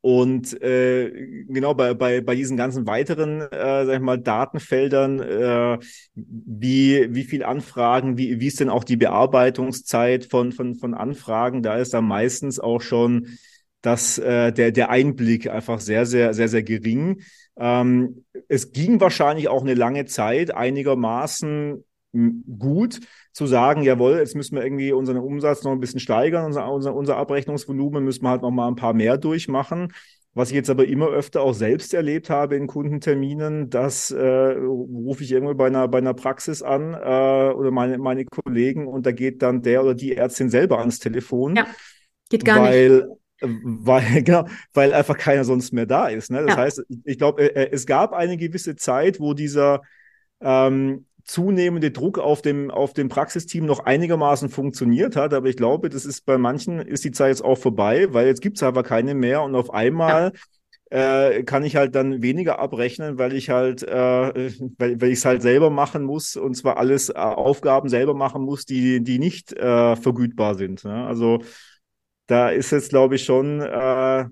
[SPEAKER 2] und äh, genau bei, bei, bei diesen ganzen weiteren, äh, sag ich mal, Datenfeldern, äh, wie, wie viel Anfragen, wie, wie ist denn auch die Bearbeitungszeit von, von, von Anfragen, da ist da meistens auch schon das, äh, der, der Einblick einfach sehr, sehr, sehr, sehr gering. Ähm, es ging wahrscheinlich auch eine lange Zeit einigermaßen gut zu sagen, jawohl, jetzt müssen wir irgendwie unseren Umsatz noch ein bisschen steigern, unser, unser, unser Abrechnungsvolumen müssen wir halt noch mal ein paar mehr durchmachen. Was ich jetzt aber immer öfter auch selbst erlebt habe in Kundenterminen, das äh, rufe ich irgendwo bei einer, bei einer Praxis an äh, oder meine, meine Kollegen und da geht dann der oder die Ärztin selber ans Telefon. Ja,
[SPEAKER 1] geht gar
[SPEAKER 2] weil, nicht. Weil, [laughs] genau, weil einfach keiner sonst mehr da ist. Ne? Das ja. heißt, ich glaube, äh, es gab eine gewisse Zeit, wo dieser ähm, zunehmende Druck auf dem, auf dem Praxisteam noch einigermaßen funktioniert hat. Aber ich glaube, das ist bei manchen ist die Zeit jetzt auch vorbei, weil jetzt gibt es aber keine mehr und auf einmal ja. äh, kann ich halt dann weniger abrechnen, weil ich halt, äh, weil, weil ich es halt selber machen muss und zwar alles äh, Aufgaben selber machen muss, die, die nicht äh, vergütbar sind. Ne? Also da ist jetzt, glaube ich, schon äh,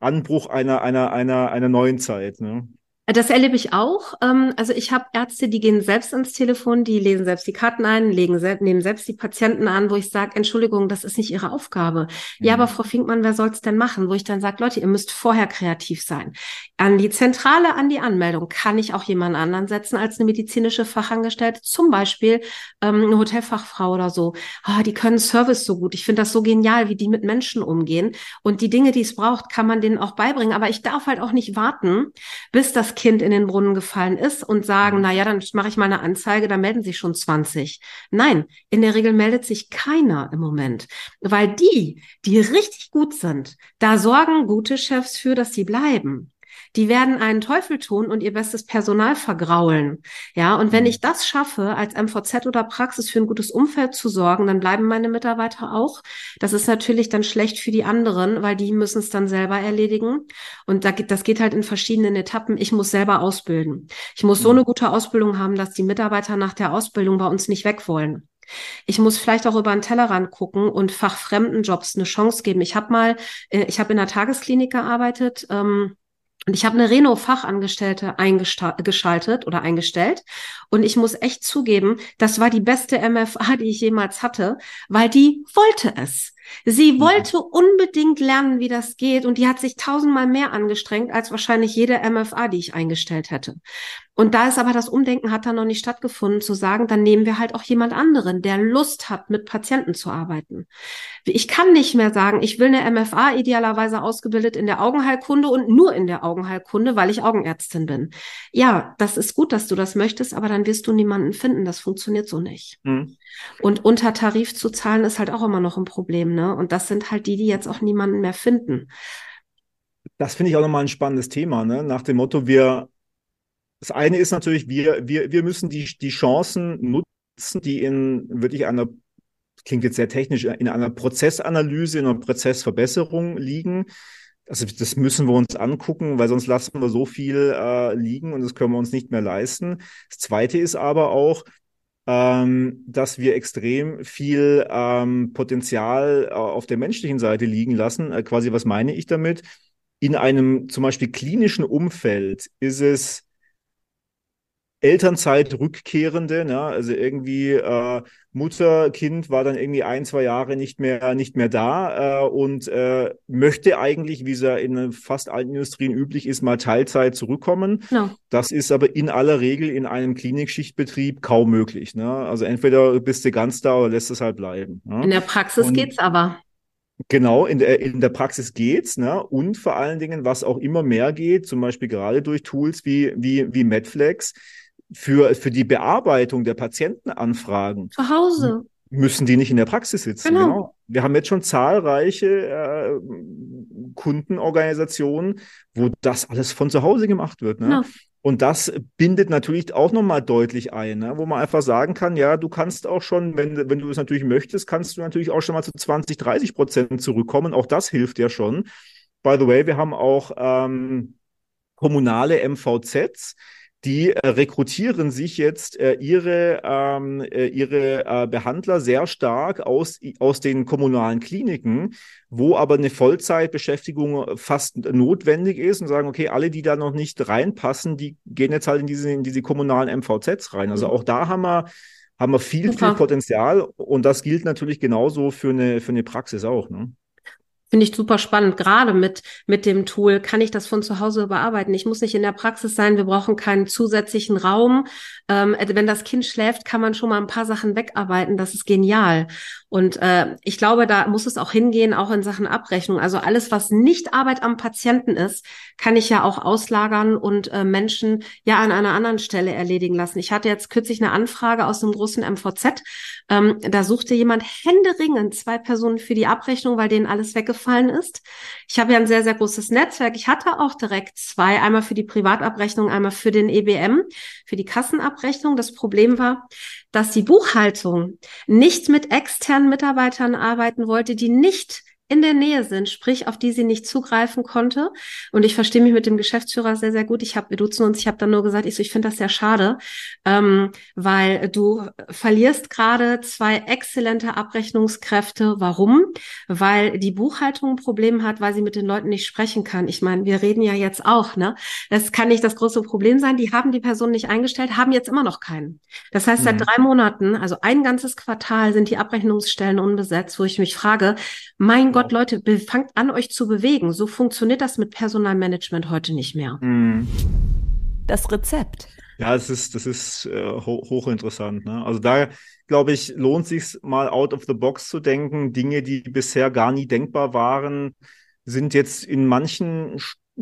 [SPEAKER 2] Anbruch einer, einer, einer, einer neuen Zeit. Ne?
[SPEAKER 1] Das erlebe ich auch. Ähm, also ich habe Ärzte, die gehen selbst ans Telefon, die lesen selbst die Karten ein, legen selbst, nehmen selbst die Patienten an, wo ich sage, Entschuldigung, das ist nicht ihre Aufgabe. Mhm. Ja, aber Frau Finkmann, wer soll's denn machen? Wo ich dann sage, Leute, ihr müsst vorher kreativ sein. An die Zentrale, an die Anmeldung kann ich auch jemanden anderen setzen als eine medizinische Fachangestellte, zum Beispiel ähm, eine Hotelfachfrau oder so. Oh, die können Service so gut. Ich finde das so genial, wie die mit Menschen umgehen. Und die Dinge, die es braucht, kann man denen auch beibringen. Aber ich darf halt auch nicht warten, bis das Kind in den Brunnen gefallen ist und sagen, mhm. na ja, dann mache ich mal eine Anzeige, da melden sich schon 20. Nein, in der Regel meldet sich keiner im Moment, weil die, die richtig gut sind, da sorgen gute Chefs für, dass sie bleiben die werden einen Teufel tun und ihr bestes Personal vergraulen. Ja, und wenn mhm. ich das schaffe, als MVZ oder Praxis für ein gutes Umfeld zu sorgen, dann bleiben meine Mitarbeiter auch. Das ist natürlich dann schlecht für die anderen, weil die müssen es dann selber erledigen. Und da geht, das geht halt in verschiedenen Etappen. Ich muss selber ausbilden. Ich muss so mhm. eine gute Ausbildung haben, dass die Mitarbeiter nach der Ausbildung bei uns nicht weg wollen. Ich muss vielleicht auch über einen Tellerrand gucken und fachfremden Jobs eine Chance geben. Ich habe mal, äh, ich habe in der Tagesklinik gearbeitet. Ähm, und ich habe eine Reno-Fachangestellte eingeschaltet oder eingestellt. Und ich muss echt zugeben, das war die beste MFA, die ich jemals hatte, weil die wollte es. Sie mhm. wollte unbedingt lernen, wie das geht. Und die hat sich tausendmal mehr angestrengt als wahrscheinlich jede MFA, die ich eingestellt hätte. Und da ist aber das Umdenken hat da noch nicht stattgefunden, zu sagen, dann nehmen wir halt auch jemand anderen, der Lust hat, mit Patienten zu arbeiten. Ich kann nicht mehr sagen, ich will eine MFA idealerweise ausgebildet in der Augenheilkunde und nur in der Augenheilkunde, weil ich Augenärztin bin. Ja, das ist gut, dass du das möchtest, aber dann wirst du niemanden finden. Das funktioniert so nicht. Mhm. Und unter Tarif zu zahlen ist halt auch immer noch ein Problem, ne? Und das sind halt die, die jetzt auch niemanden mehr finden.
[SPEAKER 2] Das finde ich auch nochmal ein spannendes Thema, ne? Nach dem Motto, wir das eine ist natürlich, wir, wir, wir müssen die, die Chancen nutzen, die in wirklich einer, klingt jetzt sehr technisch, in einer Prozessanalyse, in einer Prozessverbesserung liegen. Also das müssen wir uns angucken, weil sonst lassen wir so viel äh, liegen und das können wir uns nicht mehr leisten. Das Zweite ist aber auch, ähm, dass wir extrem viel ähm, Potenzial äh, auf der menschlichen Seite liegen lassen. Äh, quasi, was meine ich damit? In einem zum Beispiel klinischen Umfeld ist es Elternzeit rückkehrende, ne? also irgendwie äh, Mutter, Kind war dann irgendwie ein, zwei Jahre nicht mehr, nicht mehr da äh, und äh, möchte eigentlich, wie es ja in fast allen Industrien üblich ist, mal Teilzeit zurückkommen. No. Das ist aber in aller Regel in einem Klinikschichtbetrieb kaum möglich. Ne? Also entweder bist du ganz da oder lässt es halt bleiben.
[SPEAKER 1] Ne? In der Praxis und, geht's aber.
[SPEAKER 2] Genau, in der, in der Praxis geht's, ne? Und vor allen Dingen, was auch immer mehr geht, zum Beispiel gerade durch Tools wie, wie, wie Medflex, für, für die Bearbeitung der Patientenanfragen.
[SPEAKER 1] Zu Hause.
[SPEAKER 2] Müssen die nicht in der Praxis sitzen. Genau. genau. Wir haben jetzt schon zahlreiche äh, Kundenorganisationen, wo das alles von zu Hause gemacht wird. Ne? Ja. Und das bindet natürlich auch nochmal deutlich ein, ne? wo man einfach sagen kann, ja, du kannst auch schon, wenn, wenn du es natürlich möchtest, kannst du natürlich auch schon mal zu 20, 30 Prozent zurückkommen. Auch das hilft ja schon. By the way, wir haben auch ähm, kommunale MVZs, die äh, rekrutieren sich jetzt äh, ihre, ähm, äh, ihre Behandler sehr stark aus, aus den kommunalen Kliniken, wo aber eine Vollzeitbeschäftigung fast notwendig ist und sagen, okay, alle, die da noch nicht reinpassen, die gehen jetzt halt in diese, in diese kommunalen MVZs rein. Also mhm. auch da haben wir, haben wir viel, Super. viel Potenzial und das gilt natürlich genauso für eine, für eine Praxis auch. Ne?
[SPEAKER 1] Finde ich super spannend. Gerade mit, mit dem Tool kann ich das von zu Hause bearbeiten. Ich muss nicht in der Praxis sein. Wir brauchen keinen zusätzlichen Raum. Ähm, wenn das Kind schläft, kann man schon mal ein paar Sachen wegarbeiten. Das ist genial. Und äh, ich glaube, da muss es auch hingehen, auch in Sachen Abrechnung. Also alles, was nicht Arbeit am Patienten ist, kann ich ja auch auslagern und äh, Menschen ja an einer anderen Stelle erledigen lassen. Ich hatte jetzt kürzlich eine Anfrage aus einem großen MVZ. Ähm, da suchte jemand händeringend zwei Personen für die Abrechnung, weil denen alles weggefallen gefallen ist. Ich habe ja ein sehr, sehr großes Netzwerk. Ich hatte auch direkt zwei, einmal für die Privatabrechnung, einmal für den EBM, für die Kassenabrechnung. Das Problem war, dass die Buchhaltung nicht mit externen Mitarbeitern arbeiten wollte, die nicht in der Nähe sind, sprich auf die sie nicht zugreifen konnte. Und ich verstehe mich mit dem Geschäftsführer sehr, sehr gut. Ich habe, wir duzen uns, ich habe dann nur gesagt, ich, so, ich finde das sehr schade, ähm, weil du verlierst gerade zwei exzellente Abrechnungskräfte. Warum? Weil die Buchhaltung ein Problem hat, weil sie mit den Leuten nicht sprechen kann. Ich meine, wir reden ja jetzt auch, ne? Das kann nicht das große Problem sein. Die haben die Person nicht eingestellt, haben jetzt immer noch keinen. Das heißt, mhm. seit drei Monaten, also ein ganzes Quartal, sind die Abrechnungsstellen unbesetzt, wo ich mich frage, mein Gott, Leute, fangt an, euch zu bewegen. So funktioniert das mit Personalmanagement heute nicht mehr. Mhm.
[SPEAKER 3] Das Rezept.
[SPEAKER 2] Ja, es ist, das ist äh, ho hochinteressant. Ne? Also da, glaube ich, lohnt sich mal out of the box zu denken. Dinge, die bisher gar nie denkbar waren, sind jetzt in manchen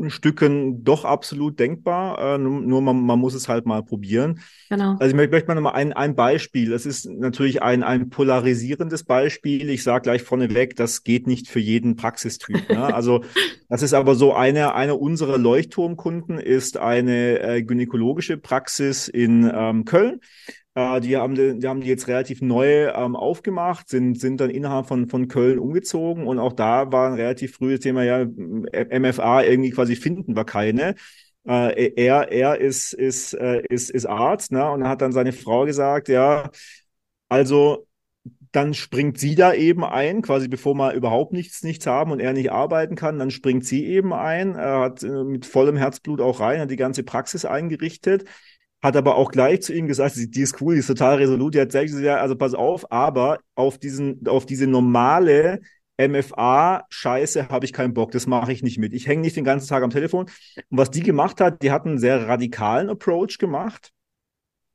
[SPEAKER 2] Stücken doch absolut denkbar, äh, nur, man, man, muss es halt mal probieren. Genau. Also ich möchte, möchte mal noch mal ein, ein Beispiel. Das ist natürlich ein, ein polarisierendes Beispiel. Ich sage gleich vorneweg, das geht nicht für jeden Praxistyp. Ne? [laughs] Also das ist aber so eine, eine unserer Leuchtturmkunden ist eine äh, gynäkologische Praxis in ähm, Köln. Äh, die, haben die, haben die jetzt relativ neu ähm, aufgemacht, sind, sind dann innerhalb von, von Köln umgezogen und auch da war ein relativ frühes Thema, ja, MFA irgendwie quasi finden wir keine. Äh, er er ist, ist, äh, ist, ist Arzt ne? und hat dann seine Frau gesagt, ja, also dann springt sie da eben ein, quasi bevor wir überhaupt nichts, nichts haben und er nicht arbeiten kann, dann springt sie eben ein, er hat äh, mit vollem Herzblut auch rein, hat die ganze Praxis eingerichtet hat aber auch gleich zu ihm gesagt, die ist cool, die ist total resolut, die hat selbst gesagt, also pass auf, aber auf diesen, auf diese normale MFA-Scheiße habe ich keinen Bock, das mache ich nicht mit. Ich hänge nicht den ganzen Tag am Telefon. Und was die gemacht hat, die hat einen sehr radikalen Approach gemacht.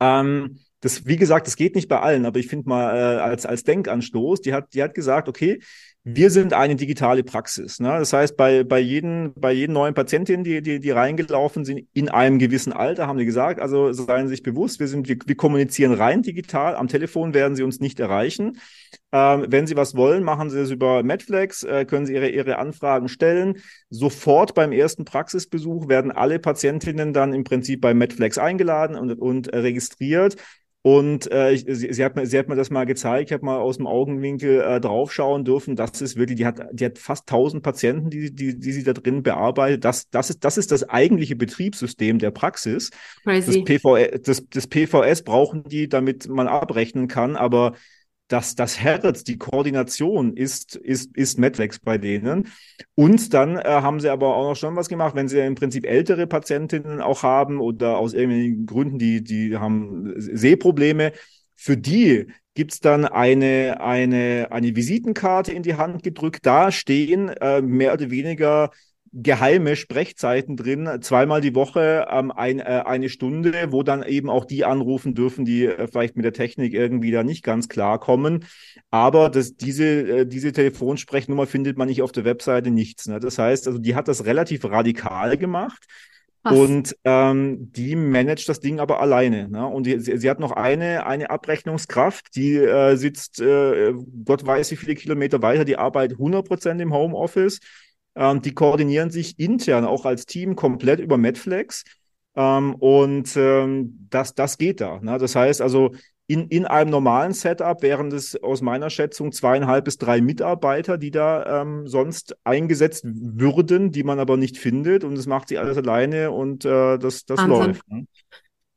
[SPEAKER 2] Ähm, das, wie gesagt, das geht nicht bei allen, aber ich finde mal äh, als, als Denkanstoß, die hat, die hat gesagt, okay, wir sind eine digitale Praxis. Ne? Das heißt, bei, bei, jeden, bei jeden neuen Patientin, die, die, die reingelaufen sind, in einem gewissen Alter, haben die gesagt, also seien Sie sich bewusst, wir, sind, wir, wir kommunizieren rein digital. Am Telefon werden Sie uns nicht erreichen. Ähm, wenn Sie was wollen, machen Sie es über Medflex, äh, können Sie Ihre, Ihre Anfragen stellen. Sofort beim ersten Praxisbesuch werden alle Patientinnen dann im Prinzip bei Medflex eingeladen und, und registriert. Und äh, sie, sie, hat mir, sie hat mir das mal gezeigt, ich habe mal aus dem Augenwinkel äh, draufschauen dürfen. Das ist wirklich, die hat, die hat fast 1000 Patienten, die, die, die sie da drin bearbeitet. Das, das, ist, das ist das eigentliche Betriebssystem der Praxis. Crazy. Das, PV, das, das PVS brauchen die, damit man abrechnen kann, aber das, das Herz, die Koordination ist, ist, ist Medlex bei denen. Und dann äh, haben sie aber auch noch schon was gemacht, wenn sie im Prinzip ältere Patientinnen auch haben oder aus irgendwelchen Gründen, die, die haben Sehprobleme, für die gibt's dann eine, eine, eine Visitenkarte in die Hand gedrückt. Da stehen äh, mehr oder weniger geheime Sprechzeiten drin, zweimal die Woche ähm, ein, äh, eine Stunde, wo dann eben auch die anrufen dürfen, die äh, vielleicht mit der Technik irgendwie da nicht ganz klarkommen. Aber das, diese, äh, diese Telefonsprechnummer findet man nicht auf der Webseite nichts. Ne? Das heißt, also die hat das relativ radikal gemacht. Was? Und ähm, die managt das Ding aber alleine. Ne? Und die, sie, sie, hat noch eine, eine Abrechnungskraft, die äh, sitzt, äh, Gott weiß wie viele Kilometer weiter, die arbeitet 100% im Homeoffice Ähm, die koordinieren sich intern auch als Team komplett über Medflex. Ähm, und ähm, das, das geht da. Ne? Das heißt also, in, in einem normalen Setup wären es aus meiner Schätzung zweieinhalb bis drei Mitarbeiter, die da ähm, sonst eingesetzt würden, die man aber nicht findet. Und das macht sie alles alleine und äh, das, das läuft. Ne?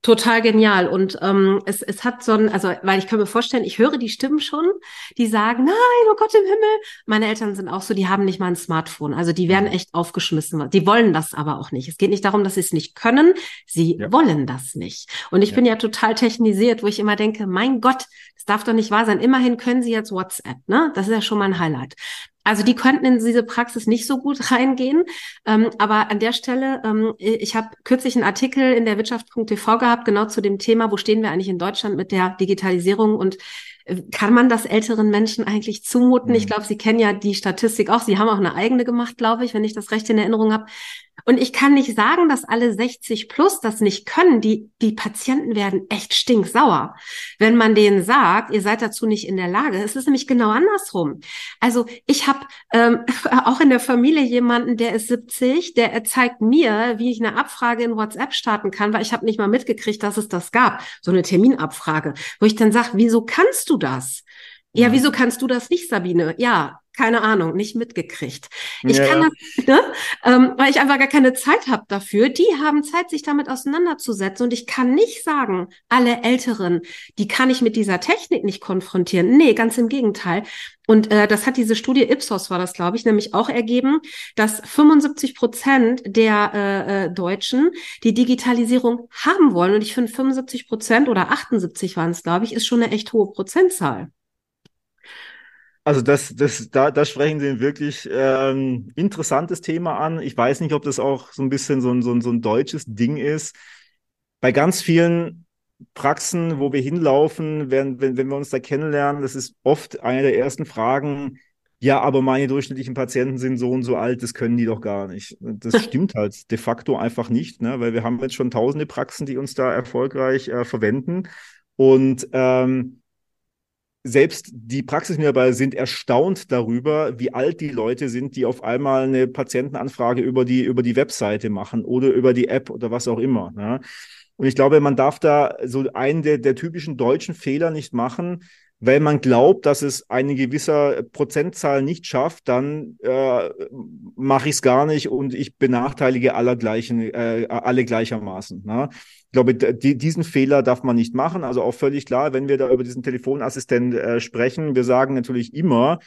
[SPEAKER 1] Total genial. Und ähm, es, es hat so ein, also, weil ich kann mir vorstellen, ich höre die Stimmen schon, die sagen, nein, oh Gott im Himmel. Meine Eltern sind auch so, die haben nicht mal ein Smartphone. Also die werden mhm. echt aufgeschmissen. Die wollen das aber auch nicht. Es geht nicht darum, dass sie es nicht können. Sie ja. wollen das nicht. Und ich ja. bin ja total technisiert, wo ich immer denke, mein Gott, das darf doch nicht wahr sein. Immerhin können sie jetzt WhatsApp, ne? Das ist ja schon mal ein Highlight. Also die könnten in diese Praxis nicht so gut reingehen. Ähm, aber an der Stelle, ähm, ich habe kürzlich einen Artikel in der Wirtschaft.tv gehabt, genau zu dem Thema, wo stehen wir eigentlich in Deutschland mit der Digitalisierung und kann man das älteren Menschen eigentlich zumuten? Mhm. Ich glaube, Sie kennen ja die Statistik auch. Sie haben auch eine eigene gemacht, glaube ich, wenn ich das recht in Erinnerung habe. Und ich kann nicht sagen, dass alle 60 plus das nicht können. Die, die Patienten werden echt stinksauer, wenn man denen sagt, ihr seid dazu nicht in der Lage. Es ist nämlich genau andersrum. Also ich habe ähm, [laughs] auch in der Familie jemanden, der ist 70, der zeigt mir, wie ich eine Abfrage in WhatsApp starten kann, weil ich habe nicht mal mitgekriegt, dass es das gab, so eine Terminabfrage, wo ich dann sage, wieso kannst du das? Ja, wieso kannst du das nicht, Sabine? Ja, keine Ahnung, nicht mitgekriegt. Ich ja. kann das, ne? ähm, weil ich einfach gar keine Zeit habe dafür. Die haben Zeit, sich damit auseinanderzusetzen. Und ich kann nicht sagen, alle Älteren, die kann ich mit dieser Technik nicht konfrontieren. Nee, ganz im Gegenteil. Und äh, das hat diese Studie Ipsos, war das, glaube ich, nämlich auch ergeben, dass 75 Prozent der äh, äh, Deutschen die Digitalisierung haben wollen. Und ich finde 75 Prozent oder 78 waren es, glaube ich, ist schon eine echt hohe Prozentzahl.
[SPEAKER 2] Also das, das, da, da sprechen Sie ein wirklich ähm, interessantes Thema an. Ich weiß nicht, ob das auch so ein bisschen so ein, so ein, so ein deutsches Ding ist. Bei ganz vielen Praxen, wo wir hinlaufen, wenn, wenn, wenn wir uns da kennenlernen, das ist oft eine der ersten Fragen, ja, aber meine durchschnittlichen Patienten sind so und so alt, das können die doch gar nicht. Das [laughs] stimmt halt de facto einfach nicht, ne? weil wir haben jetzt schon tausende Praxen, die uns da erfolgreich äh, verwenden. Und ähm, selbst die Praxismitarbeiter sind erstaunt darüber, wie alt die Leute sind, die auf einmal eine Patientenanfrage über die, über die Webseite machen oder über die App oder was auch immer. Ne? Und ich glaube, man darf da so einen der, der typischen deutschen Fehler nicht machen, weil man glaubt, dass es eine gewisse Prozentzahl nicht schafft, dann äh, mache ich es gar nicht und ich benachteilige aller gleichen, äh, alle gleichermaßen. Ne? glaube, die, diesen Fehler darf man nicht machen. Also auch völlig klar, wenn wir da über diesen Telefonassistent äh, sprechen, wir sagen natürlich immer,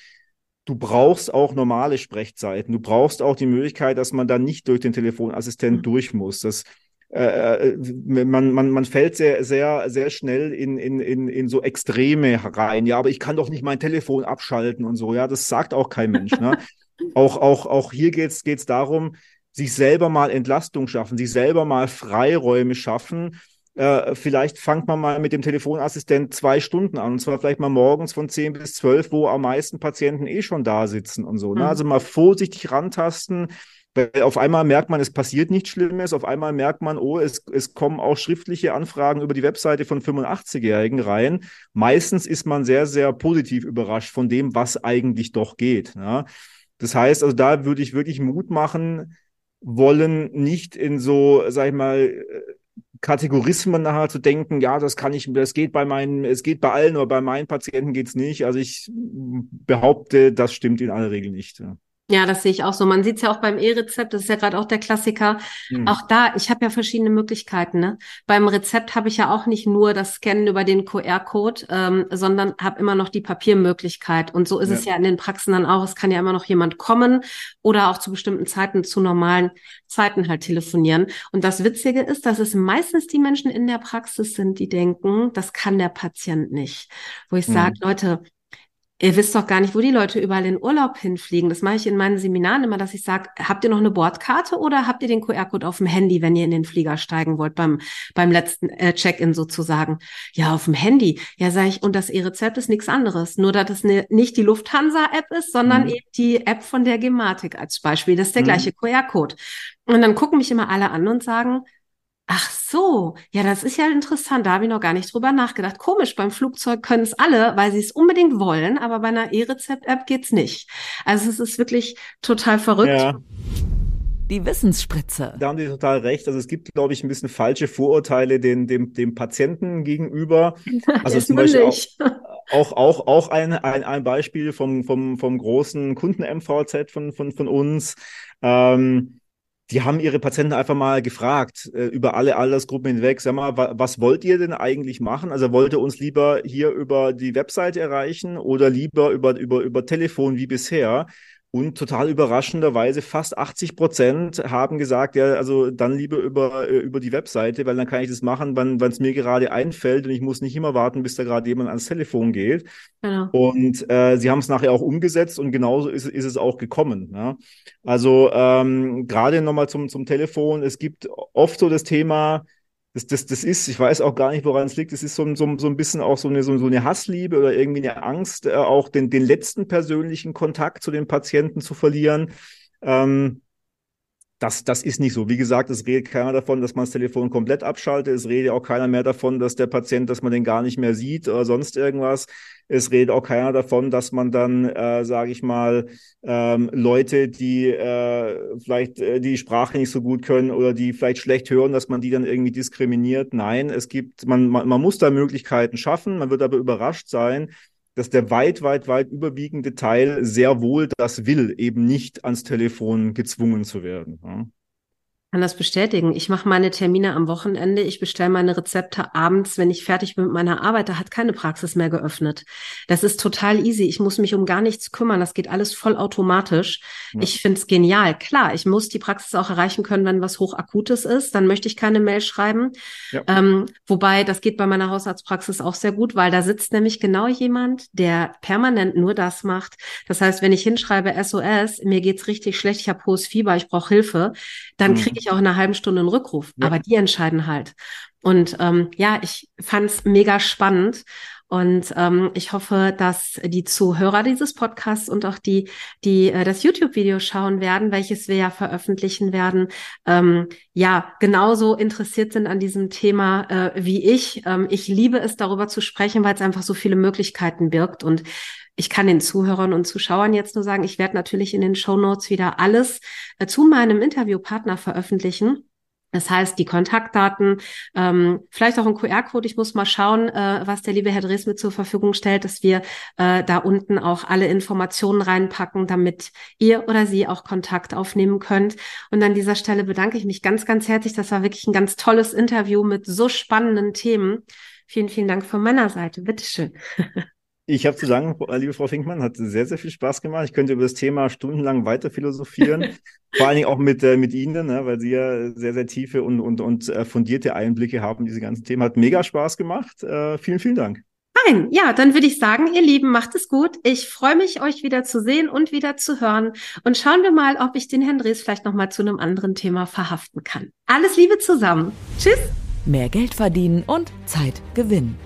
[SPEAKER 2] du brauchst auch normale Sprechzeiten. Du brauchst auch die Möglichkeit, dass man da nicht durch den Telefonassistent mhm. durch muss. Das äh, äh, man, man, man fällt sehr, sehr, sehr schnell in, in, in, in so Extreme rein. Ja, aber ich kann doch nicht mein Telefon abschalten und so. Ja, das sagt auch kein Mensch. Ne? [laughs] auch, auch, auch hier geht es darum, sich selber mal Entlastung schaffen, sich selber mal Freiräume schaffen. Äh, vielleicht fangt man mal mit dem Telefonassistent zwei Stunden an, und zwar vielleicht mal morgens von zehn bis zwölf, wo am meisten Patienten eh schon da sitzen und so. Ne? Mhm. Also mal vorsichtig rantasten, weil auf einmal merkt man, es passiert nichts Schlimmes, auf einmal merkt man, oh, es, es kommen auch schriftliche Anfragen über die Webseite von 85-Jährigen rein. Meistens ist man sehr, sehr positiv überrascht von dem, was eigentlich doch geht. Ne? Das heißt, also da würde ich wirklich Mut machen, wollen nicht in so, sag ich mal, Kategorismen nachher zu denken, ja, das kann ich, das geht bei meinen, es geht bei allen, aber bei meinen Patienten geht's nicht. Also ich behaupte, das stimmt in aller Regel nicht. Ja.
[SPEAKER 1] Ja, das sehe ich auch so. Man sieht es ja auch beim E-Rezept, das ist ja gerade auch der Klassiker. Mhm. Auch da, ich habe ja verschiedene Möglichkeiten. Ne? Beim Rezept habe ich ja auch nicht nur das Scannen über den QR-Code, ähm, sondern habe immer noch die Papiermöglichkeit. Und so ist ja. es ja in den Praxen dann auch. Es kann ja immer noch jemand kommen oder auch zu bestimmten Zeiten, zu normalen Zeiten halt telefonieren. Und das Witzige ist, dass es meistens die Menschen in der Praxis sind, die denken, das kann der Patient nicht. Wo ich mhm. sage, Leute, Ihr wisst doch gar nicht, wo die Leute überall in Urlaub hinfliegen. Das mache ich in meinen Seminaren immer, dass ich sage, habt ihr noch eine Bordkarte oder habt ihr den QR-Code auf dem Handy, wenn ihr in den Flieger steigen wollt, beim, beim letzten äh, Check-in sozusagen? Ja, auf dem Handy. Ja, sage ich, und das E-Rezept ist nichts anderes. Nur, dass es ne, nicht die Lufthansa-App ist, sondern mhm. eben die App von der Gematik als Beispiel. Das ist der mhm. gleiche QR-Code. Und dann gucken mich immer alle an und sagen, Ach so, ja, das ist ja interessant. Da habe ich noch gar nicht drüber nachgedacht. Komisch, beim Flugzeug können es alle, weil sie es unbedingt wollen, aber bei einer E-Rezept-App geht's nicht. Also es ist wirklich total verrückt. Ja.
[SPEAKER 3] Die Wissensspritze.
[SPEAKER 2] Da haben Sie total recht. Also es gibt, glaube ich, ein bisschen falsche Vorurteile den, dem, dem Patienten gegenüber. [laughs] Also zum Beispiel auch, auch, auch, auch ein, ein, ein Beispiel vom, vom, vom großen Kunden-MVZ von, von, von uns. Ähm, die haben ihre Patienten einfach mal gefragt, äh, über alle Altersgruppen hinweg, sag mal, wa was wollt ihr denn eigentlich machen? Also wollt ihr uns lieber hier über die Webseite erreichen oder lieber über, über, über Telefon wie bisher? Und total überraschenderweise fast 80 Prozent haben gesagt, ja, also dann lieber über, äh, über die Webseite, weil dann kann ich das machen, wann es mir gerade einfällt und ich muss nicht immer warten, bis da gerade jemand ans Telefon geht. Genau. Und äh, sie haben es nachher auch umgesetzt und genauso ist, ist es auch gekommen. Ja? Also ähm, gerade nochmal zum, zum Telefon, es gibt oft so das Thema, das, das, das ist, ich weiß auch gar nicht, woran es liegt, es ist so, so, so ein bisschen auch so eine, so, so eine Hassliebe oder irgendwie eine Angst, äh, auch den, den letzten persönlichen Kontakt zu den Patienten zu verlieren. Ähm, das, das ist nicht so. Wie gesagt, es redet keiner davon, dass man das Telefon komplett abschaltet. Es redet auch keiner mehr davon, dass der Patient, dass man den gar nicht mehr sieht oder sonst irgendwas. Es redet auch keiner davon, dass man dann, äh, sage ich mal, ähm, Leute, die äh, vielleicht äh, die Sprache nicht so gut können oder die vielleicht schlecht hören, dass man die dann irgendwie diskriminiert. Nein, es gibt, man, man, man muss da Möglichkeiten schaffen. Man wird aber überrascht sein, dass der weit, weit, weit überwiegende Teil sehr wohl das will, eben nicht ans Telefon gezwungen zu werden. Ja
[SPEAKER 1] kann das bestätigen. Ich mache meine Termine am Wochenende, ich bestelle meine Rezepte abends, wenn ich fertig bin mit meiner Arbeit, da hat keine Praxis mehr geöffnet. Das ist total easy. Ich muss mich um gar nichts kümmern. Das geht alles voll automatisch. Ja. Ich finde es genial. Klar, ich muss die Praxis auch erreichen können, wenn was hochakutes ist. Dann möchte ich keine Mail schreiben. Ja. Ähm, wobei, das geht bei meiner Hausarztpraxis auch sehr gut, weil da sitzt nämlich genau jemand, der permanent nur das macht. Das heißt, wenn ich hinschreibe SOS, mir geht's richtig schlecht, ich habe hohes Fieber, ich brauche Hilfe, dann mhm. kriege ich auch in einer halben Stunde einen Rückruf. Ja. Aber die entscheiden halt. Und ähm, ja, ich fand es mega spannend. Und ähm, ich hoffe, dass die Zuhörer dieses Podcasts und auch die, die äh, das YouTube-Video schauen werden, welches wir ja veröffentlichen werden, ähm, ja, genauso interessiert sind an diesem Thema äh, wie ich. Ähm, ich liebe es, darüber zu sprechen, weil es einfach so viele Möglichkeiten birgt. Und ich kann den Zuhörern und Zuschauern jetzt nur sagen, ich werde natürlich in den Show Notes wieder alles äh, zu meinem Interviewpartner veröffentlichen. Das heißt, die Kontaktdaten, ähm, vielleicht auch ein QR-Code. Ich muss mal schauen, äh, was der liebe Herr Dres mir zur Verfügung stellt, dass wir äh, da unten auch alle Informationen reinpacken, damit ihr oder Sie auch Kontakt aufnehmen könnt. Und an dieser Stelle bedanke ich mich ganz, ganz herzlich. Das war wirklich ein ganz tolles Interview mit so spannenden Themen. Vielen, vielen Dank von meiner Seite. Bitteschön. [laughs]
[SPEAKER 2] Ich habe zu sagen, liebe Frau Finkmann, hat sehr, sehr viel Spaß gemacht. Ich könnte über das Thema stundenlang weiter philosophieren. [laughs] Vor allen Dingen auch mit, äh, mit Ihnen, ne, weil Sie ja sehr, sehr tiefe und, und, und äh, fundierte Einblicke haben in diese ganzen Themen. Hat mega Spaß gemacht. Äh, vielen, vielen Dank.
[SPEAKER 1] Fein. Ja, dann würde ich sagen, ihr Lieben, macht es gut. Ich freue mich, euch wieder zu sehen und wieder zu hören. Und schauen wir mal, ob ich den Herrn Dres vielleicht nochmal zu einem anderen Thema verhaften kann. Alles Liebe zusammen. Tschüss.
[SPEAKER 3] Mehr Geld verdienen und Zeit gewinnen.